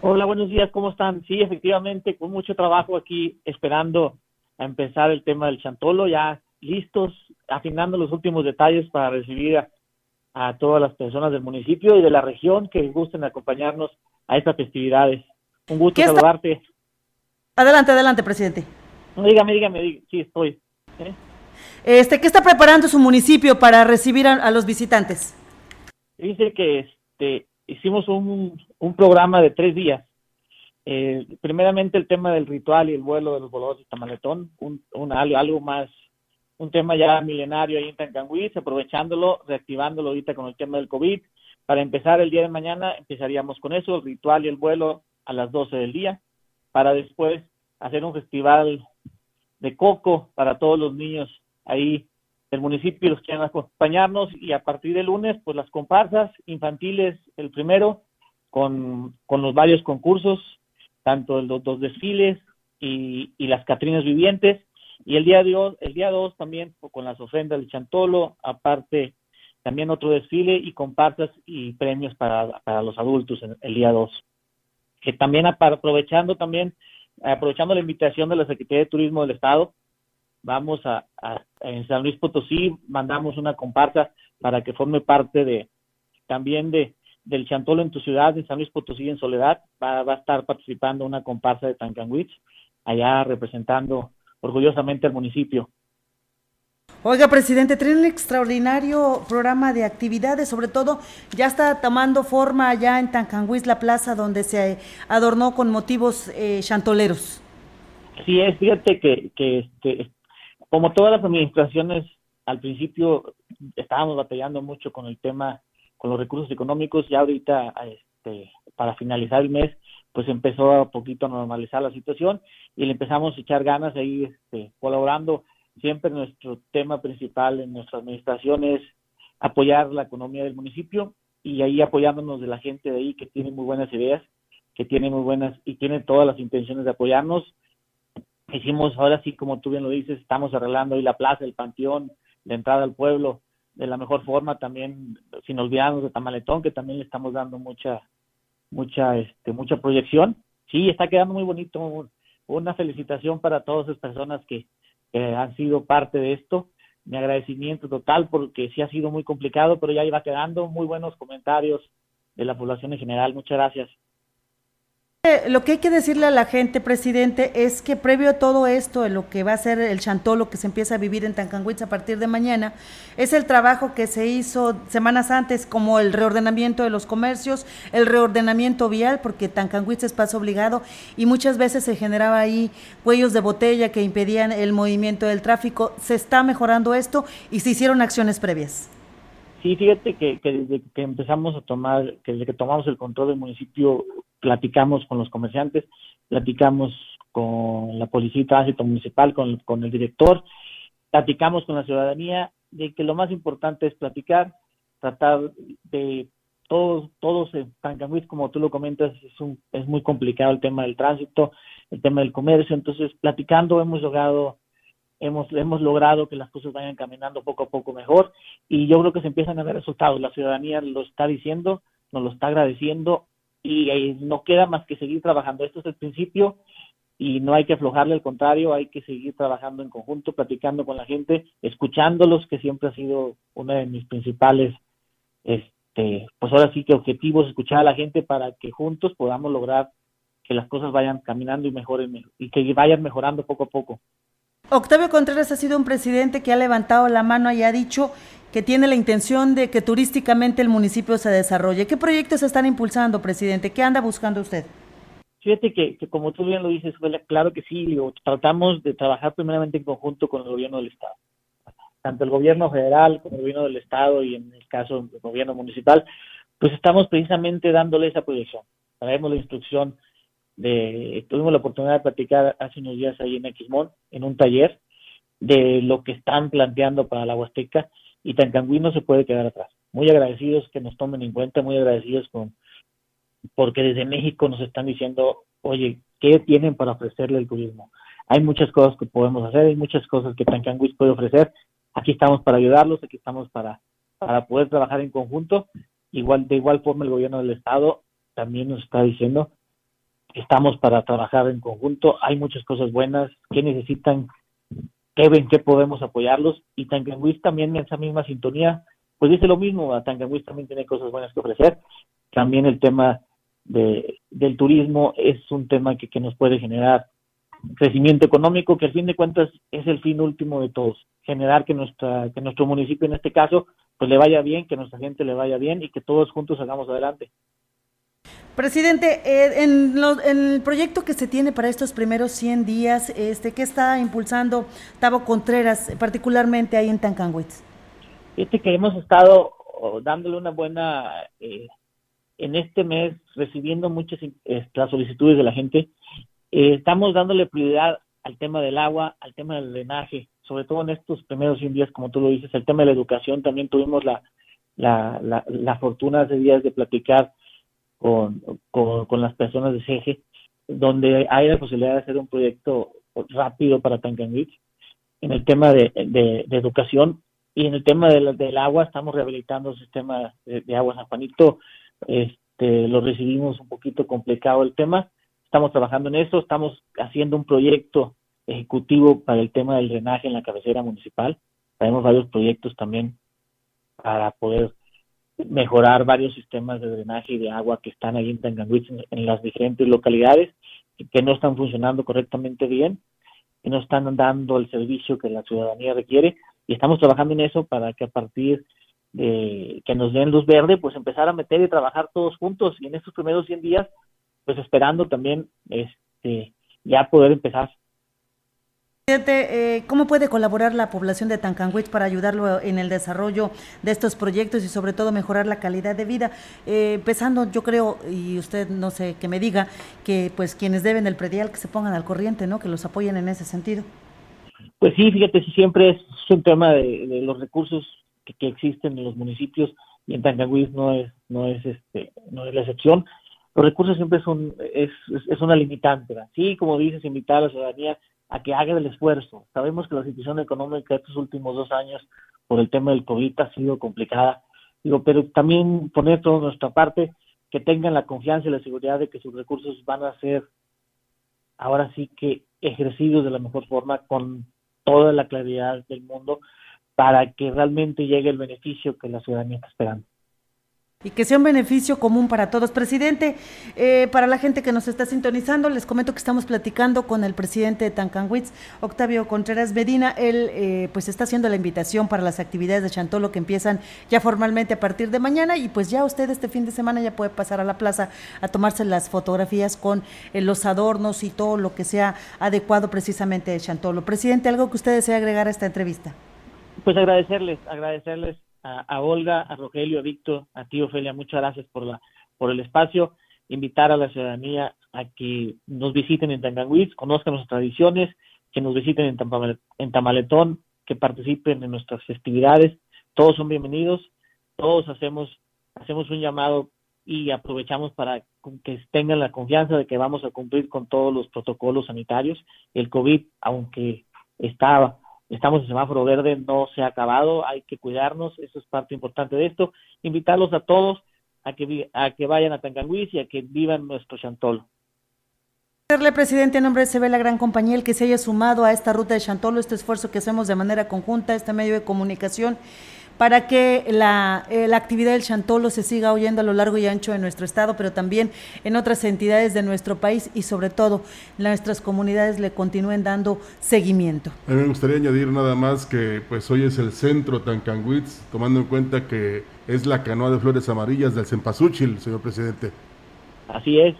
Speaker 25: Hola, buenos días. ¿Cómo están? Sí, efectivamente, con mucho trabajo aquí, esperando a empezar el tema del Chantolo, ya listos, afinando los últimos detalles para recibir a, a todas las personas del municipio y de la región que gusten acompañarnos a estas festividades. Un gusto saludarte.
Speaker 1: Adelante, adelante, presidente.
Speaker 25: dígame, dígame, sí estoy. ¿eh?
Speaker 1: Este, ¿qué está preparando su municipio para recibir a, los visitantes?
Speaker 25: Dice que este, hicimos un, un programa de tres días. Eh, primeramente el tema del ritual y el vuelo de los voladores de Tamaletón, un, un, algo más, un tema ya milenario ahí en Tancanguis, aprovechándolo, reactivándolo ahorita con el tema del COVID. Para empezar el día de mañana empezaríamos con eso, el ritual y el vuelo a las 12 del día, para después hacer un festival de coco para todos los niños ahí del municipio, los que acompañarnos, y a partir del lunes, pues las comparsas infantiles, el primero, con, con los varios concursos, tanto los dos desfiles y, y las Catrinas vivientes, y el día de el día 2 también con las ofrendas del Chantolo, aparte también otro desfile y comparsas y premios para, para los adultos el día 2 que también aprovechando también, aprovechando la invitación de la Secretaría de Turismo del Estado, vamos a, en San Luis Potosí, mandamos una comparsa para que forme parte de también de del Chantolo en tu ciudad, en San Luis Potosí, en Soledad, va, a estar participando una comparsa de Tancanwitz, allá representando orgullosamente al municipio.
Speaker 1: Oiga, presidente, tiene un extraordinario programa de actividades, sobre todo ya está tomando forma allá en Tancanguis, la plaza donde se adornó con motivos eh, chantoleros.
Speaker 25: Sí, es, fíjate que, que este, como todas las administraciones, al principio estábamos batallando mucho con el tema, con los recursos económicos, y ahorita, este, para finalizar el mes, pues empezó a poquito a normalizar la situación y le empezamos a echar ganas ahí este, colaborando Siempre nuestro tema principal en nuestra administración es apoyar la economía del municipio y ahí apoyándonos de la gente de ahí que tiene muy buenas ideas, que tiene muy buenas y tiene todas las intenciones de apoyarnos. Hicimos ahora sí, como tú bien lo dices, estamos arreglando ahí la plaza, el panteón, la entrada al pueblo de la mejor forma también, sin olvidarnos de Tamaletón, que también le estamos dando mucha, mucha, este, mucha proyección. Sí, está quedando muy bonito. Una felicitación para todas esas personas que, que han sido parte de esto. Mi agradecimiento total porque sí ha sido muy complicado, pero ya iba quedando muy buenos comentarios de la población en general. Muchas gracias.
Speaker 1: Lo que hay que decirle a la gente, presidente, es que previo a todo esto, lo que va a ser el chantolo que se empieza a vivir en Tancanwitz a partir de mañana, es el trabajo que se hizo semanas antes, como el reordenamiento de los comercios, el reordenamiento vial, porque Tancanwitz es paso obligado y muchas veces se generaba ahí cuellos de botella que impedían el movimiento del tráfico. ¿Se está mejorando esto y se hicieron acciones previas?
Speaker 25: Sí, fíjate que, que desde que empezamos a tomar, que desde que tomamos el control del municipio, platicamos con los comerciantes, platicamos con la policía y tránsito municipal, con, con el director, platicamos con la ciudadanía de que lo más importante es platicar, tratar de todos, todos en Tancanguis, como tú lo comentas, es, un, es muy complicado el tema del tránsito, el tema del comercio, entonces platicando hemos logrado hemos, hemos logrado que las cosas vayan caminando poco a poco mejor y yo creo que se empiezan a ver resultados. La ciudadanía lo está diciendo, nos lo está agradeciendo y no queda más que seguir trabajando. Esto es el principio y no hay que aflojarle, al contrario, hay que seguir trabajando en conjunto, platicando con la gente, escuchándolos, que siempre ha sido uno de mis principales, este, pues ahora sí que objetivos, escuchar a la gente para que juntos podamos lograr que las cosas vayan caminando y mejoren y que vayan mejorando poco a poco.
Speaker 1: Octavio Contreras ha sido un presidente que ha levantado la mano y ha dicho que tiene la intención de que turísticamente el municipio se desarrolle. ¿Qué proyectos están impulsando, presidente? ¿Qué anda buscando usted?
Speaker 25: Fíjate que, como tú bien lo dices, claro que sí, tratamos de trabajar primeramente en conjunto con el gobierno del Estado. Tanto el gobierno federal como el gobierno del Estado y en el caso del gobierno municipal, pues estamos precisamente dándole esa proyección. Traemos la instrucción de, tuvimos la oportunidad de platicar hace unos días ahí en Xmón, en un taller, de lo que están planteando para la Huasteca y Tancangüí no se puede quedar atrás. Muy agradecidos que nos tomen en cuenta, muy agradecidos con porque desde México nos están diciendo oye, ¿qué tienen para ofrecerle el turismo? Hay muchas cosas que podemos hacer, hay muchas cosas que Tancanguis puede ofrecer. Aquí estamos para ayudarlos, aquí estamos para, para poder trabajar en conjunto. Igual, de igual forma, el gobierno del Estado también nos está diciendo estamos para trabajar en conjunto. Hay muchas cosas buenas que necesitan, que ven que podemos apoyarlos. Y Tancanguis también en esa misma sintonía, pues dice lo mismo. Tancanguis también tiene cosas buenas que ofrecer. También el tema de, del turismo es un tema que, que nos puede generar crecimiento económico, que al fin de cuentas es el fin último de todos, generar que nuestra que nuestro municipio en este caso pues le vaya bien, que nuestra gente le vaya bien y que todos juntos salgamos adelante.
Speaker 1: Presidente, eh, en, el proyecto que se tiene para estos primeros 100 días, este, ¿qué está impulsando Tavo Contreras, particularmente ahí en Tancanwitz?
Speaker 25: Este que hemos estado oh, dándole una buena eh, en este mes recibiendo muchas eh, las solicitudes de la gente. Eh, estamos dándole prioridad al tema del agua, al tema del drenaje, sobre todo en estos primeros 100 días, como tú lo dices, el tema de la educación. También tuvimos la, la, la, fortuna hace días de platicar con, con, las personas de CEGE, donde hay la posibilidad de hacer un proyecto rápido para Tancanwitz en el tema de, de, educación y en el tema del, del agua estamos rehabilitando el sistema de, de agua San Juanito este, lo recibimos un poquito complicado el tema. Estamos trabajando en eso, estamos haciendo un proyecto ejecutivo para el tema del drenaje en la cabecera municipal. Tenemos varios proyectos también para poder mejorar varios sistemas de drenaje y de agua que están ahí en Tanganwitz en, las diferentes localidades que no están funcionando correctamente bien, que no están dando el servicio que la ciudadanía requiere y estamos trabajando en eso para que a partir de que nos den luz verde, pues empezar a meter y trabajar todos juntos y en estos primeros 100 días, pues esperando también este ya poder empezar.
Speaker 1: Eh, ¿Cómo puede colaborar la población de Tancanwich para ayudarlo en el desarrollo de estos proyectos y sobre todo mejorar la calidad de vida? Eh, empezando, yo creo, y usted no sé que me diga, que pues quienes deben el predial que se pongan al corriente, ¿no? Que los apoyen en ese sentido.
Speaker 25: Pues sí, fíjate, si siempre es un tema de los recursos que, existen en los municipios y en Tancanguis no es no es este no es la excepción los recursos siempre son es, es, una limitante sí como dices invitar a la ciudadanía a que haga el esfuerzo. Sabemos que la situación económica estos últimos dos años por el tema del covid ha sido complicada. Digo pero también poner toda nuestra parte que tengan la confianza y la seguridad de que sus recursos van a ser ahora sí que ejercidos de la mejor forma con toda la claridad del mundo para que realmente llegue el beneficio que la ciudadanía está esperando
Speaker 1: y que sea un beneficio común para todos. Presidente, eh, para la gente que nos está sintonizando, les comento que estamos platicando con el presidente de Tancanwitz, Octavio Contreras Medina. Él eh, pues está haciendo la invitación para las actividades de Chantolo que empiezan ya formalmente a partir de mañana y pues ya usted este fin de semana ya puede pasar a la plaza a tomarse las fotografías con eh, los adornos y todo lo que sea adecuado precisamente de Chantolo. Presidente, ¿algo que usted desea agregar a esta entrevista?
Speaker 25: Pues agradecerles, agradecerles a, Olga, a Rogelio, a Víctor, a ti Ofelia, muchas gracias por la por el espacio, invitar a la ciudadanía a que nos visiten en Tanganwitz, conozcan nuestras tradiciones, que nos visiten en, en Tamaletón, que participen en nuestras festividades, todos son bienvenidos, todos hacemos hacemos un llamado y aprovechamos para que tengan la confianza de que vamos a cumplir con todos los protocolos sanitarios. El COVID, aunque estaba estamos en semáforo verde, no se ha acabado, hay que cuidarnos, eso es parte importante de esto. Invitarlos a todos a que, a que vayan a Tanganwis y a que vivan nuestro Chantolo.
Speaker 1: Presidente, en nombre de CB La Gran Compañía, el que se haya sumado a esta ruta de Chantolo, este esfuerzo que hacemos de manera conjunta, este medio de comunicación para que la, eh, la, actividad del chantolo se siga oyendo a lo largo y ancho de nuestro estado, pero también en otras entidades de nuestro país y sobre todo nuestras comunidades le continúen dando seguimiento.
Speaker 3: A mí me gustaría añadir nada más que pues hoy es el centro Tancanguitz, tomando en cuenta que es la canoa de flores amarillas del Cempasúchil, señor presidente.
Speaker 25: Así es,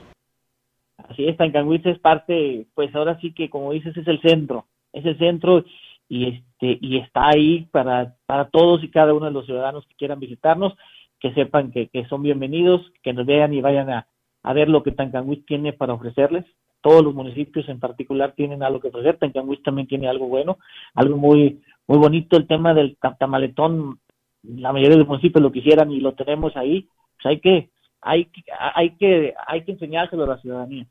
Speaker 25: así es, Tancanguitz es parte, pues ahora sí que como dices es el centro, es el centro y este y está ahí para, para todos y cada uno de los ciudadanos que quieran visitarnos, que sepan que, que son bienvenidos, que nos vean y vayan a, a ver lo que Tancanguis tiene para ofrecerles. Todos los municipios en particular tienen algo que ofrecer, Tancanguis también tiene algo bueno, algo muy muy bonito, el tema del tamaletón, la mayoría de los municipios lo quisieran y lo tenemos ahí, pues hay que hay, hay que hay que enseñárselo a la ciudadanía.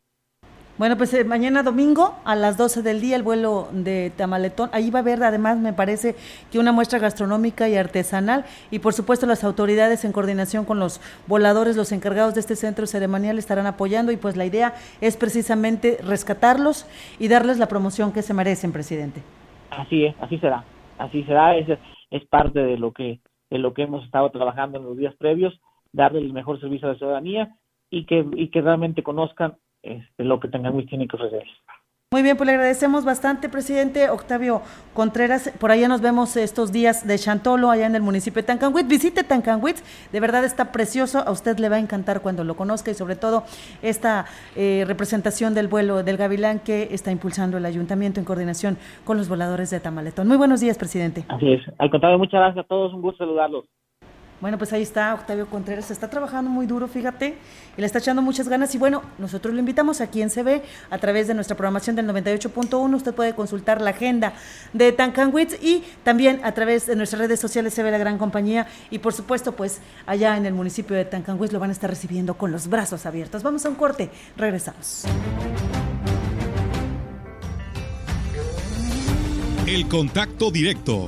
Speaker 1: Bueno, pues eh, mañana domingo a las 12 del día el vuelo de Tamaletón. Ahí va a haber además, me parece, que una muestra gastronómica y artesanal y por supuesto las autoridades en coordinación con los voladores, los encargados de este centro ceremonial estarán apoyando y pues la idea es precisamente rescatarlos y darles la promoción que se merecen, presidente.
Speaker 25: Así es, así será, así será, es, es parte de lo que de lo que hemos estado trabajando en los días previos, darle el mejor servicio a la ciudadanía y que, y que realmente conozcan este, lo que Tancanwitz tiene que ofrecer.
Speaker 1: Muy bien, pues le agradecemos bastante, presidente Octavio Contreras. Por allá nos vemos estos días de Chantolo, allá en el municipio de Tancanwitz. Visite Tancanwitz, de verdad está precioso. A usted le va a encantar cuando lo conozca y sobre todo esta eh, representación del vuelo del Gavilán que está impulsando el ayuntamiento en coordinación con los voladores de Tamaletón. Muy buenos días, presidente.
Speaker 25: Así es. Al contrario, muchas gracias a todos. Un gusto saludarlos.
Speaker 1: Bueno, pues ahí está Octavio Contreras, está trabajando muy duro, fíjate, y le está echando muchas ganas. Y bueno, nosotros lo invitamos aquí en CB a través de nuestra programación del 98.1. Usted puede consultar la agenda de Tancanwitz y también a través de nuestras redes sociales CB La Gran Compañía. Y por supuesto, pues allá en el municipio de Tancanwitz lo van a estar recibiendo con los brazos abiertos. Vamos a un corte, regresamos.
Speaker 18: El contacto directo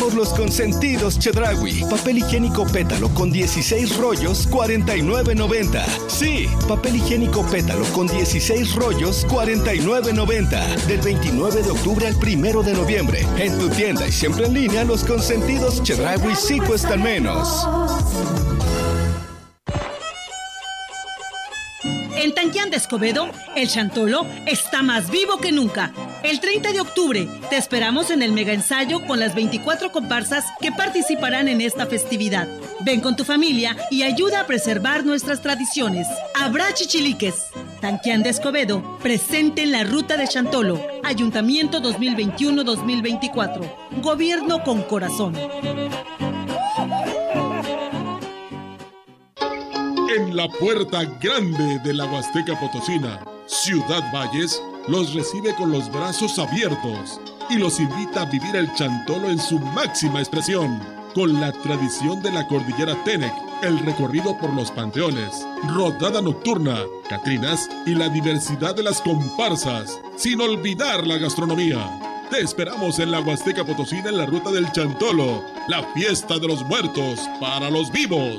Speaker 17: por los consentidos Chedragui. Papel higiénico pétalo con 16 rollos, 49.90. Sí, papel higiénico pétalo con 16 rollos, 49.90. Del 29 de octubre al 1 de noviembre. En tu tienda y siempre en línea, los consentidos Chedragui sí cuestan menos.
Speaker 26: Tanquián de Escobedo, el Chantolo está más vivo que nunca. El 30 de octubre te esperamos en el mega ensayo con las 24 comparsas que participarán en esta festividad. Ven con tu familia y ayuda a preservar nuestras tradiciones. Habrá chichiliques. Tanquián de Escobedo, presente en la ruta de Chantolo. Ayuntamiento 2021-2024. Gobierno con corazón.
Speaker 27: En la puerta grande de la Huasteca Potosina, Ciudad Valles los recibe con los brazos abiertos y los invita a vivir el chantolo en su máxima expresión, con la tradición de la cordillera Tenec, el recorrido por los panteones, rodada nocturna, catrinas y la diversidad de las comparsas, sin olvidar la gastronomía. Te esperamos en la Huasteca Potosina en la ruta del Chantolo, la fiesta de los muertos para los vivos.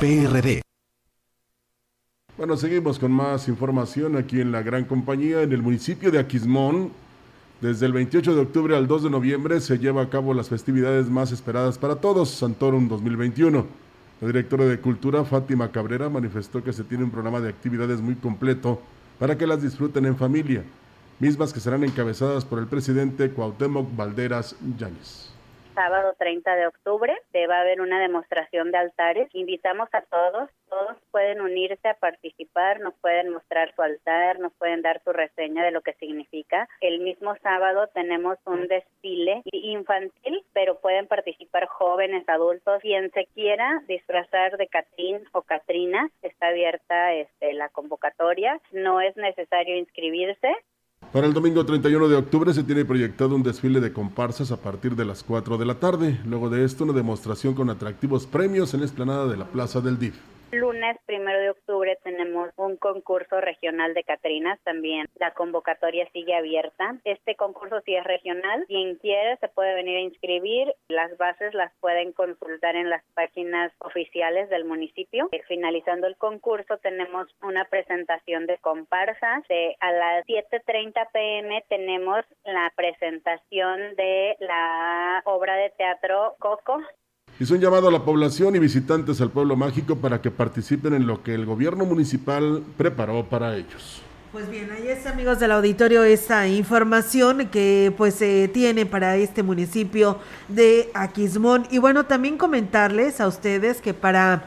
Speaker 28: PRD.
Speaker 3: Bueno, seguimos con más información aquí en la gran compañía. En el municipio de Aquismón, desde el 28 de octubre al 2 de noviembre se lleva a cabo las festividades más esperadas para todos, Santorum 2021. La directora de Cultura, Fátima Cabrera, manifestó que se tiene un programa de actividades muy completo para que las disfruten en familia, mismas que serán encabezadas por el presidente Cuauhtémoc Valderas Yáñez.
Speaker 29: Sábado 30 de octubre. Va a haber una demostración de altares. Invitamos a todos, todos pueden unirse a participar, nos pueden mostrar su altar, nos pueden dar su reseña de lo que significa. El mismo sábado tenemos un desfile infantil, pero pueden participar jóvenes, adultos, quien se quiera disfrazar de Catrín o Catrina, está abierta este, la convocatoria, no es necesario inscribirse,
Speaker 3: para el domingo 31 de octubre se tiene proyectado un desfile de comparsas a partir de las 4 de la tarde. Luego de esto, una demostración con atractivos premios en la explanada de la Plaza del DIF.
Speaker 29: Lunes primero de octubre tenemos un concurso regional de Catrinas también. La convocatoria sigue abierta. Este concurso sí es regional. Quien quiera se puede venir a inscribir. Las bases las pueden consultar en las páginas oficiales del municipio. Eh, finalizando el concurso tenemos una presentación de comparsas. a las 7.30 pm tenemos la presentación de la obra de teatro Coco
Speaker 3: Hizo un llamado a la población y visitantes al pueblo mágico para que participen en lo que el gobierno municipal preparó para ellos.
Speaker 13: Pues bien, ahí es amigos del auditorio esa información que pues se tiene para este municipio de Aquismón. Y bueno, también comentarles a ustedes que para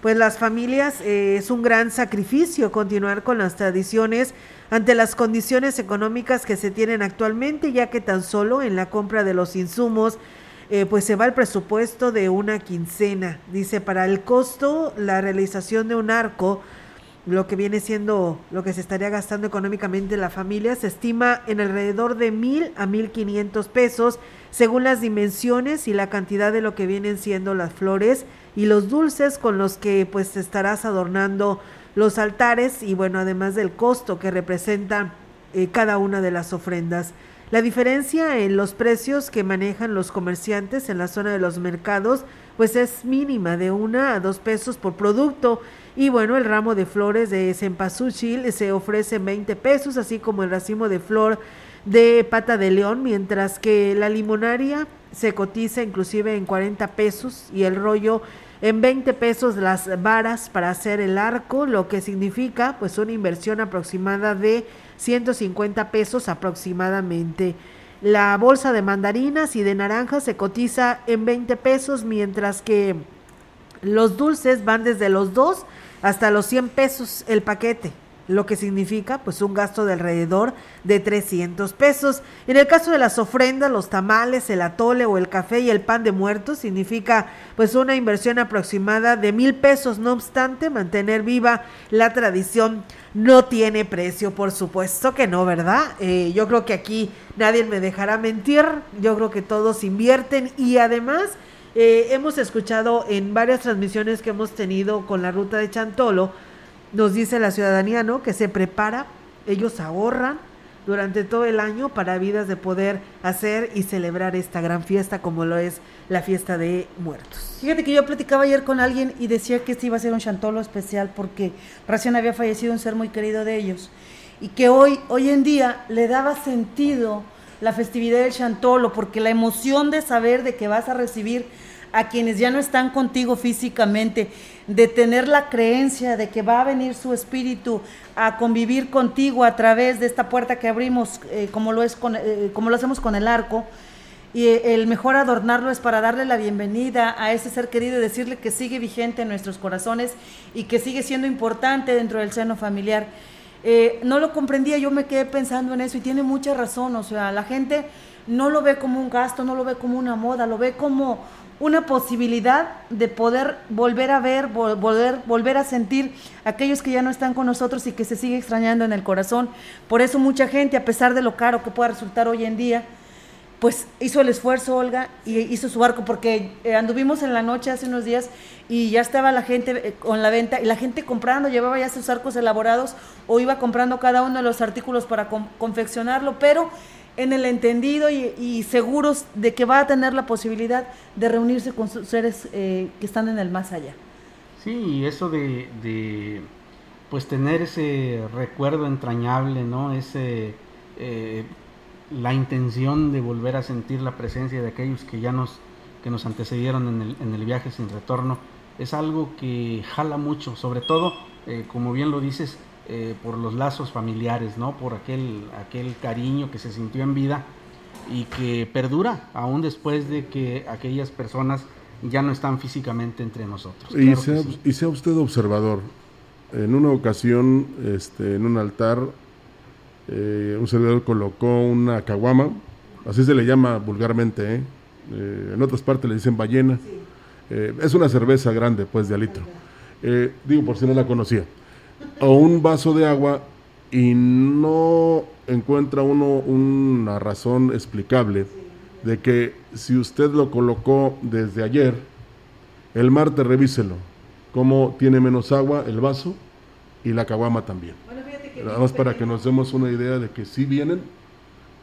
Speaker 13: pues las familias eh, es un gran sacrificio continuar con las tradiciones ante las condiciones económicas que se tienen actualmente, ya que tan solo en la compra de los insumos eh, pues se va el presupuesto de una quincena. Dice, para el costo, la realización de un arco, lo que viene siendo lo que se estaría gastando económicamente la familia, se estima en alrededor de mil a mil quinientos pesos, según las dimensiones y la cantidad de lo que vienen siendo las flores y los dulces con los que pues estarás adornando los altares y bueno, además del costo que representa eh, cada una de las ofrendas. La diferencia en los precios que manejan los comerciantes en la zona de los mercados pues es mínima, de una a dos pesos por producto. Y bueno, el ramo de flores de cempasúchil se ofrece en 20 pesos, así como el racimo de flor de pata de león, mientras que la limonaria se cotiza inclusive en 40 pesos y el rollo en 20 pesos las varas para hacer el arco, lo que significa pues una inversión aproximada de 150 pesos aproximadamente. La bolsa de mandarinas y de naranjas se cotiza en 20 pesos, mientras que los dulces van desde los 2 hasta los 100 pesos el paquete lo que significa pues un gasto de alrededor de 300 pesos. En el caso de las ofrendas, los tamales, el atole o el café y el pan de muertos significa pues una inversión aproximada de mil pesos. No obstante, mantener viva la tradición no tiene precio, por supuesto que no, ¿verdad? Eh, yo creo que aquí nadie me dejará mentir, yo creo que todos invierten y además... Eh, hemos escuchado en varias transmisiones que hemos tenido con la ruta de Chantolo, nos dice la ciudadanía, ¿no? Que se prepara, ellos ahorran durante todo el año para vidas de poder hacer y celebrar esta gran fiesta como lo es la fiesta de muertos.
Speaker 1: Fíjate que yo platicaba ayer con alguien y decía que este iba a ser un chantolo especial porque recién había fallecido un ser muy querido de ellos y que hoy, hoy en día le daba sentido la festividad del chantolo porque la emoción de saber de que vas a recibir a quienes ya no están contigo físicamente, de tener la creencia de que va a venir su espíritu a convivir contigo a través de esta puerta que abrimos, eh, como, lo es con, eh, como lo hacemos con el arco. Y eh, el mejor adornarlo es para darle la bienvenida a ese ser querido y decirle que sigue vigente en nuestros corazones y que sigue siendo importante dentro del seno familiar. no lo comprendía, yo me quedé pensando en eso y tiene mucha razón, o sea, la gente no lo ve como un gasto, no lo ve como una moda, lo ve como una posibilidad de poder volver a ver, volver, volver a sentir aquellos que ya no están con nosotros y que se sigue extrañando en el corazón. Por eso mucha gente, a pesar de lo caro que pueda resultar hoy en día, pues hizo el esfuerzo, Olga, y hizo su arco, porque eh, anduvimos en la noche hace unos días y ya estaba la gente eh, con la venta, y la gente comprando, llevaba ya sus arcos elaborados o iba comprando cada uno de los artículos para confeccionarlo, pero en el entendido y, seguros de que va a tener la posibilidad de reunirse con sus seres eh, que están en el más allá.
Speaker 30: Sí, y eso de, pues tener ese recuerdo entrañable, ¿no? Ese eh, la intención de volver a sentir la presencia de aquellos que ya nos que nos antecedieron en el, en el viaje sin retorno es algo que jala mucho, sobre todo, eh, como bien lo dices, eh, por los lazos familiares, ¿no? Por aquel, aquel cariño que se sintió en vida
Speaker 2: y que perdura aún después de que aquellas personas ya no están físicamente entre nosotros.
Speaker 3: Y, sea, y sea usted observador. En una ocasión, este, en un altar, eh, un servidor colocó una caguama, así se le llama vulgarmente, ¿eh? Eh, en otras partes le dicen ballena. es una cerveza grande, pues, de alitro. digo, por si no la conocía. O un vaso de agua y no encuentra uno una razón explicable de que si usted lo colocó desde ayer, el martes revíselo, cómo tiene menos agua el vaso y la caguama también. Nada más para que nos demos una idea de que sí vienen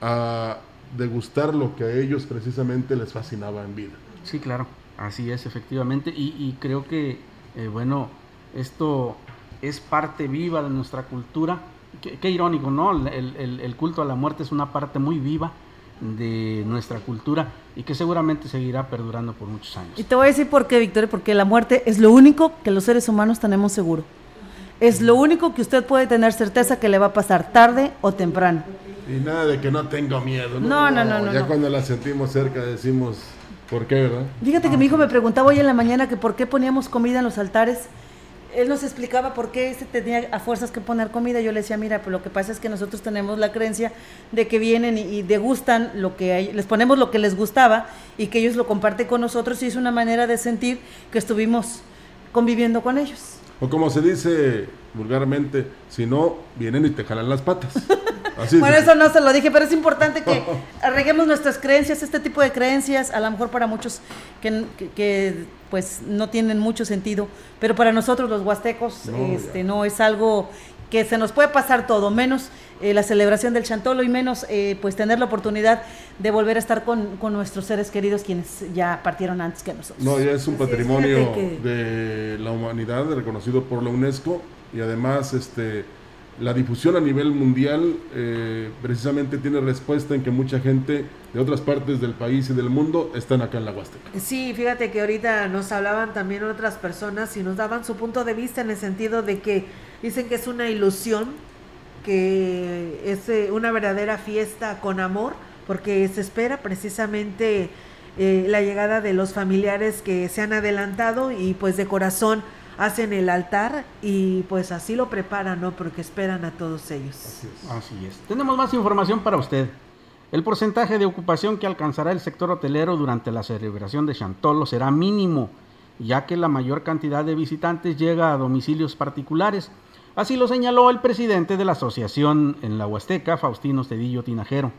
Speaker 3: a degustar lo que a ellos precisamente les fascinaba en vida.
Speaker 2: Sí, claro, así es, efectivamente, y, creo que, eh, bueno, esto es parte viva de nuestra cultura. Qué, irónico, ¿no? el culto a la muerte es una parte muy viva de nuestra cultura y que seguramente seguirá perdurando por muchos años.
Speaker 1: Y te voy a decir por qué, Victoria, porque la muerte es lo único que los seres humanos tenemos seguro. Es lo único que usted puede tener certeza que le va a pasar tarde o temprano.
Speaker 3: Y nada de que no tengo miedo.
Speaker 1: No, no, no, no.
Speaker 3: ya cuando la sentimos cerca decimos, ¿por qué, verdad?
Speaker 1: Fíjate que mi hijo me preguntaba hoy en la mañana que por qué poníamos comida en los altares él nos explicaba por qué se tenía a fuerzas que poner comida. Yo le decía, mira, pues lo que pasa es que nosotros tenemos la creencia de que vienen y, degustan lo que hay, les ponemos lo que les gustaba y que ellos lo comparten con nosotros y es una manera de sentir que estuvimos conviviendo con ellos.
Speaker 3: O como se dice vulgarmente, si no, vienen y te jalan las patas.
Speaker 1: bueno, eso no se lo dije, pero es importante que arreguemos nuestras creencias, este tipo de creencias, a lo mejor para muchos que, pues no tienen mucho sentido, pero para nosotros los huastecos no, este, no es algo que se nos puede pasar todo, menos eh, la celebración del Chantolo y menos eh, pues tener la oportunidad de volver a estar con, nuestros seres queridos quienes ya partieron antes que nosotros.
Speaker 3: No, ya es un patrimonio de la humanidad reconocido por la UNESCO y además este la difusión a nivel mundial eh, precisamente tiene respuesta en que mucha gente de otras partes del país y del mundo están acá en la Huasteca.
Speaker 13: Sí, fíjate que ahorita nos hablaban también otras personas y nos daban su punto de vista en el sentido de que dicen que es una ilusión, que es eh, una verdadera fiesta con amor, porque se espera precisamente eh, la llegada de los familiares que se han adelantado y pues de corazón hacen el altar y pues así lo preparan, ¿no? Porque esperan a todos ellos.
Speaker 2: Así es. Tenemos más información para usted. El porcentaje de ocupación que alcanzará el sector hotelero durante la celebración de Chantolo será mínimo, ya que la mayor cantidad de visitantes llega a domicilios particulares. Así lo señaló el presidente de la asociación en la Huasteca, Faustino Cedillo Tinajero.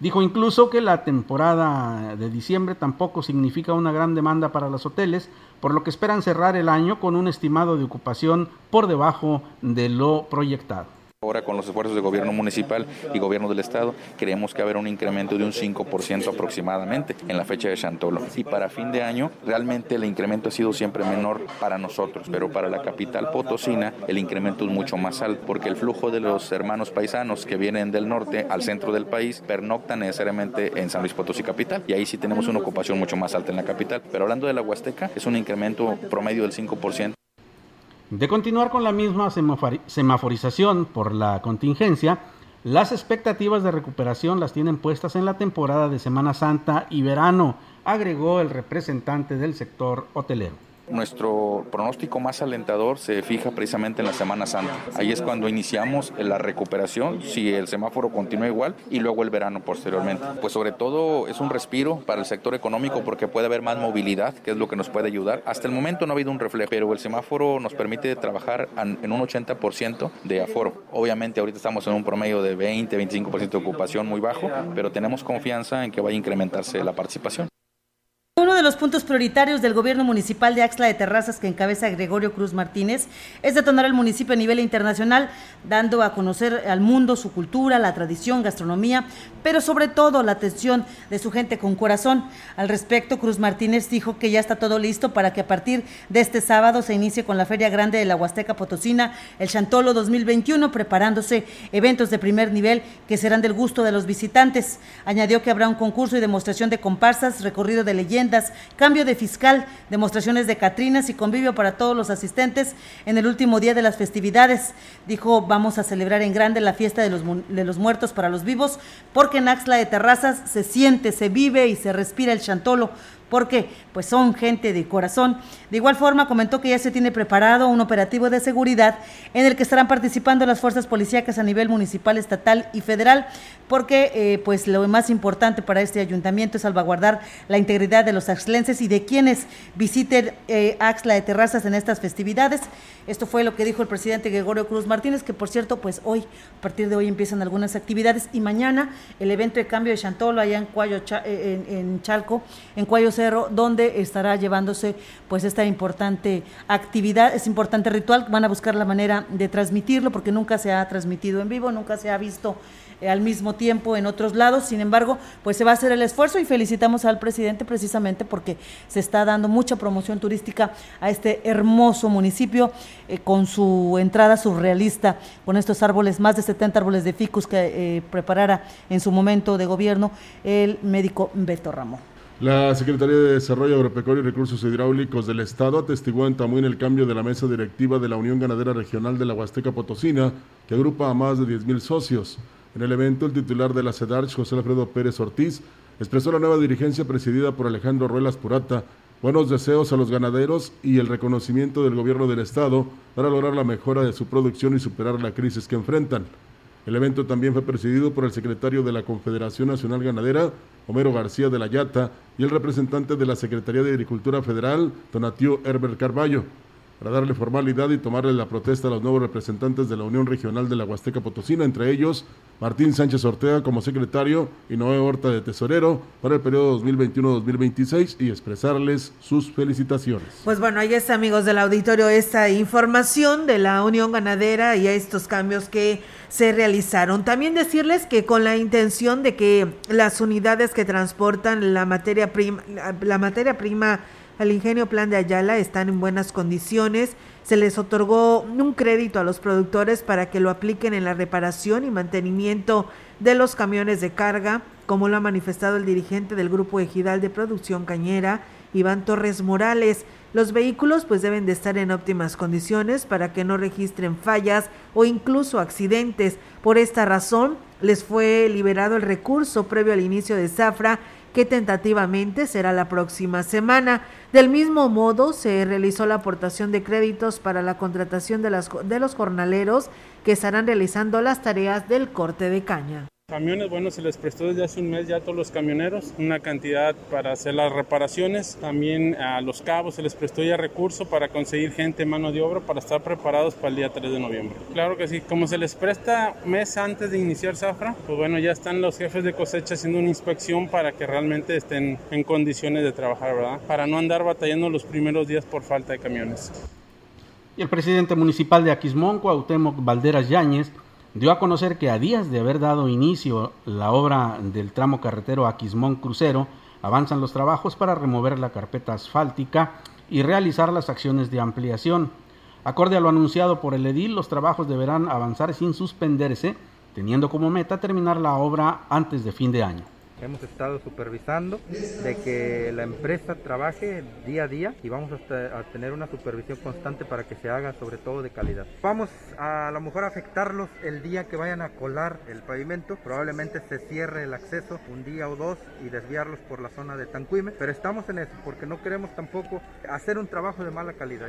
Speaker 2: Dijo incluso que la temporada de diciembre tampoco significa una gran demanda para los hoteles, por lo que esperan cerrar el año con un estimado de ocupación por debajo de lo proyectado.
Speaker 31: Ahora con los esfuerzos del gobierno municipal y gobierno del estado, creemos que haber un incremento de un 5% aproximadamente en la fecha de Chantolo. Y para fin de año, realmente el incremento ha sido siempre menor para nosotros, pero para la capital potosina el incremento es mucho más alto, porque el flujo de los hermanos paisanos que vienen del norte al centro del país pernoctan necesariamente en San Luis Potosí capital, y ahí sí tenemos una ocupación mucho más alta en la capital. Pero hablando de la Huasteca, es un incremento promedio del 5%.
Speaker 2: De continuar con la misma semaforización por la contingencia, las expectativas de recuperación las tienen puestas en la temporada de Semana Santa y verano, agregó el representante del sector hotelero.
Speaker 31: Nuestro pronóstico más alentador se fija precisamente en la Semana Santa. Ahí es cuando iniciamos la recuperación, si el semáforo continúa igual, y luego el verano posteriormente. Pues sobre todo es un respiro para el sector económico porque puede haber más movilidad, que es lo que nos puede ayudar. Hasta el momento no ha habido un reflejo, pero el semáforo nos permite trabajar en un 80% de aforo. Obviamente ahorita estamos en un promedio de 20-25% de ocupación muy bajo, pero tenemos confianza en que vaya a incrementarse la participación.
Speaker 1: Uno de los puntos prioritarios del gobierno municipal de Axla de Terrazas que encabeza Gregorio Cruz Martínez es detonar el municipio a nivel internacional, dando a conocer al mundo su cultura, la tradición, gastronomía, pero sobre todo la atención de su gente con corazón. Al respecto, Cruz Martínez dijo que ya está todo listo para que a partir de este sábado se inicie con la Feria Grande de la Huasteca Potosina, el Chantolo 2021, preparándose eventos de primer nivel que serán del gusto de los visitantes. Añadió que habrá un concurso y demostración de comparsas, recorrido de leyendas, cambio de fiscal, demostraciones de Catrinas y convivio para todos los asistentes en el último día de las festividades. Dijo, vamos a celebrar en grande la fiesta de los, de los muertos para los vivos, porque en Axla de Terrazas se siente, se vive y se respira el chantolo. Porque pues son gente de corazón. De igual forma comentó que ya se tiene preparado un operativo de seguridad en el que estarán participando las fuerzas policíacas a nivel municipal, estatal y federal, porque eh, pues lo más importante para este ayuntamiento es salvaguardar la integridad de los axlenses y de quienes visiten eh, Axla de Terrazas en estas festividades. Esto fue lo que dijo el presidente Gregorio Cruz Martínez, que por cierto, pues hoy, a partir de hoy empiezan algunas actividades y mañana el evento de cambio de Chantolo allá en Cuayo, eh, en, Chalco, en Cuayo donde estará llevándose pues esta importante actividad, es importante ritual, van a buscar la manera de transmitirlo porque nunca se ha transmitido en vivo, nunca se ha visto eh, al mismo tiempo en otros lados. Sin embargo, pues se va a hacer el esfuerzo y felicitamos al presidente precisamente porque se está dando mucha promoción turística a este hermoso municipio eh, con su entrada surrealista, con estos árboles, más de 70 árboles de ficus que eh, preparara en su momento de gobierno el médico Beto Ramón.
Speaker 3: La Secretaría de Desarrollo Agropecuario y Recursos Hidráulicos del Estado atestiguó en Tamuín el cambio de la mesa directiva de la Unión Ganadera Regional de la Huasteca Potosina, que agrupa a más de 10.000 socios. En el evento, el titular de la CEDARCH, José Alfredo Pérez Ortiz, expresó la nueva dirigencia presidida por Alejandro Ruelas Purata, buenos deseos a los ganaderos y el reconocimiento del gobierno del Estado para lograr la mejora de su producción y superar la crisis que enfrentan. El evento también fue presidido por el secretario de la Confederación Nacional Ganadera, Homero García de la Yata, y el representante de la Secretaría de Agricultura Federal, Donatío Herbert Carballo, para darle formalidad y tomarle la protesta a los nuevos representantes de la Unión Regional de la Huasteca Potosina, entre ellos Martín Sánchez Ortega como secretario y Noé Horta de tesorero para el periodo 2021-2026 y expresarles sus felicitaciones.
Speaker 13: Pues bueno, ahí está amigos del auditorio esta información de la Unión Ganadera y a estos cambios que se realizaron. También decirles que con la intención de que las unidades que transportan la materia prima, la materia prima al ingenio Plan de Ayala están en buenas condiciones. Se les otorgó un crédito a los productores para que lo apliquen en la reparación y mantenimiento de los camiones de carga, como lo ha manifestado el dirigente del Grupo Ejidal de Producción Cañera, Iván Torres Morales. Los vehículos pues deben de estar en óptimas condiciones para que no registren fallas o incluso accidentes. Por esta razón les fue liberado el recurso previo al inicio de zafra que tentativamente será la próxima semana. Del mismo modo, se realizó la aportación de créditos para la contratación de, de los jornaleros que estarán realizando las tareas del corte de caña.
Speaker 32: Camiones, bueno, se les prestó desde hace un mes ya a todos los camioneros una cantidad para hacer las reparaciones. También a los cabos se les prestó ya recurso para conseguir gente, mano de obra, para estar preparados para el día 3 de noviembre. Claro que sí, como se les presta mes antes de iniciar zafra, pues bueno, ya están los jefes de cosecha haciendo una inspección para que realmente estén en condiciones de trabajar, ¿verdad? Para no andar batallando los primeros días por falta de camiones.
Speaker 30: Y el presidente municipal de Aquismón, Cuauhtémoc Valderas Yáñez, dio a conocer que a días de haber dado inicio la obra del tramo carretero Aquismón Crucero, avanzan los trabajos para remover la carpeta asfáltica y realizar las acciones de ampliación. Acorde a lo anunciado por el edil, los trabajos deberán avanzar sin suspenderse, teniendo como meta terminar la obra antes de fin de año.
Speaker 33: Hemos estado supervisando de que la empresa trabaje día a día y vamos a, tener una supervisión constante para que se haga sobre todo de calidad. Vamos a, a lo mejor afectarlos el día que vayan a colar el pavimento, probablemente se cierre el acceso un día o dos y desviarlos por la zona de Tanquime, pero estamos en eso porque no queremos tampoco hacer un trabajo de mala calidad.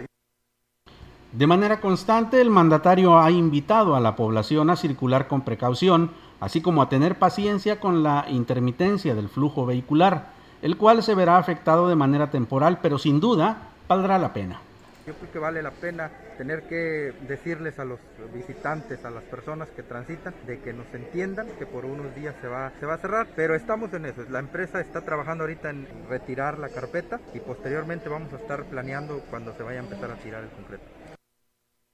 Speaker 30: De manera constante, el mandatario ha invitado a la población a circular con precaución, así como a tener paciencia con la intermitencia del flujo vehicular, el cual se verá afectado de manera temporal, pero sin duda valdrá la pena.
Speaker 33: Yo creo que vale la pena tener que decirles a los visitantes, a las personas que transitan, de que nos entiendan que por unos días se va, se va a cerrar, pero estamos en eso. La empresa está trabajando ahorita en retirar la carpeta y posteriormente vamos a estar planeando cuando se vaya a empezar a tirar el concreto.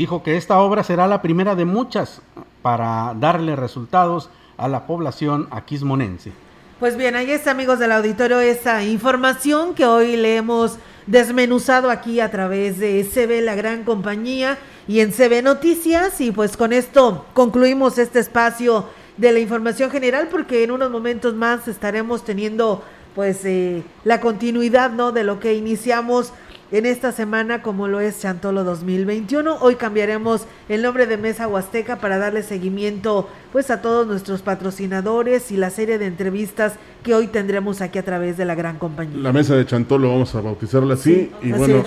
Speaker 30: Dijo que esta obra será la primera de muchas para darle resultados a la población aquismonense.
Speaker 13: Pues bien, ahí está amigos del auditorio esa información que hoy le hemos desmenuzado aquí a través de CB La Gran Compañía y en CB Noticias y pues con esto concluimos este espacio de la información general porque en unos momentos más estaremos teniendo pues eh, la continuidad, ¿no? De lo que iniciamos en esta semana como lo es Chantolo 2021. Hoy cambiaremos el nombre de Mesa Huasteca para darle seguimiento pues a todos nuestros patrocinadores y la serie de entrevistas que hoy tendremos aquí a través de la gran compañía.
Speaker 3: La mesa de Chantolo vamos a bautizarla así y bueno,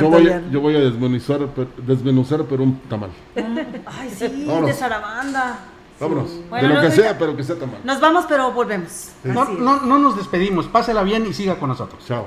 Speaker 3: yo voy, yo voy, a desmenuzar, desmenuzar pero un tamal.
Speaker 1: Ay, sí, de Sarabanda.
Speaker 3: Vámonos. de lo que sea, pero que sea tamal.
Speaker 1: Nos vamos, pero volvemos.
Speaker 30: No, no, no nos despedimos. Pásela bien y siga con nosotros.
Speaker 3: Chao.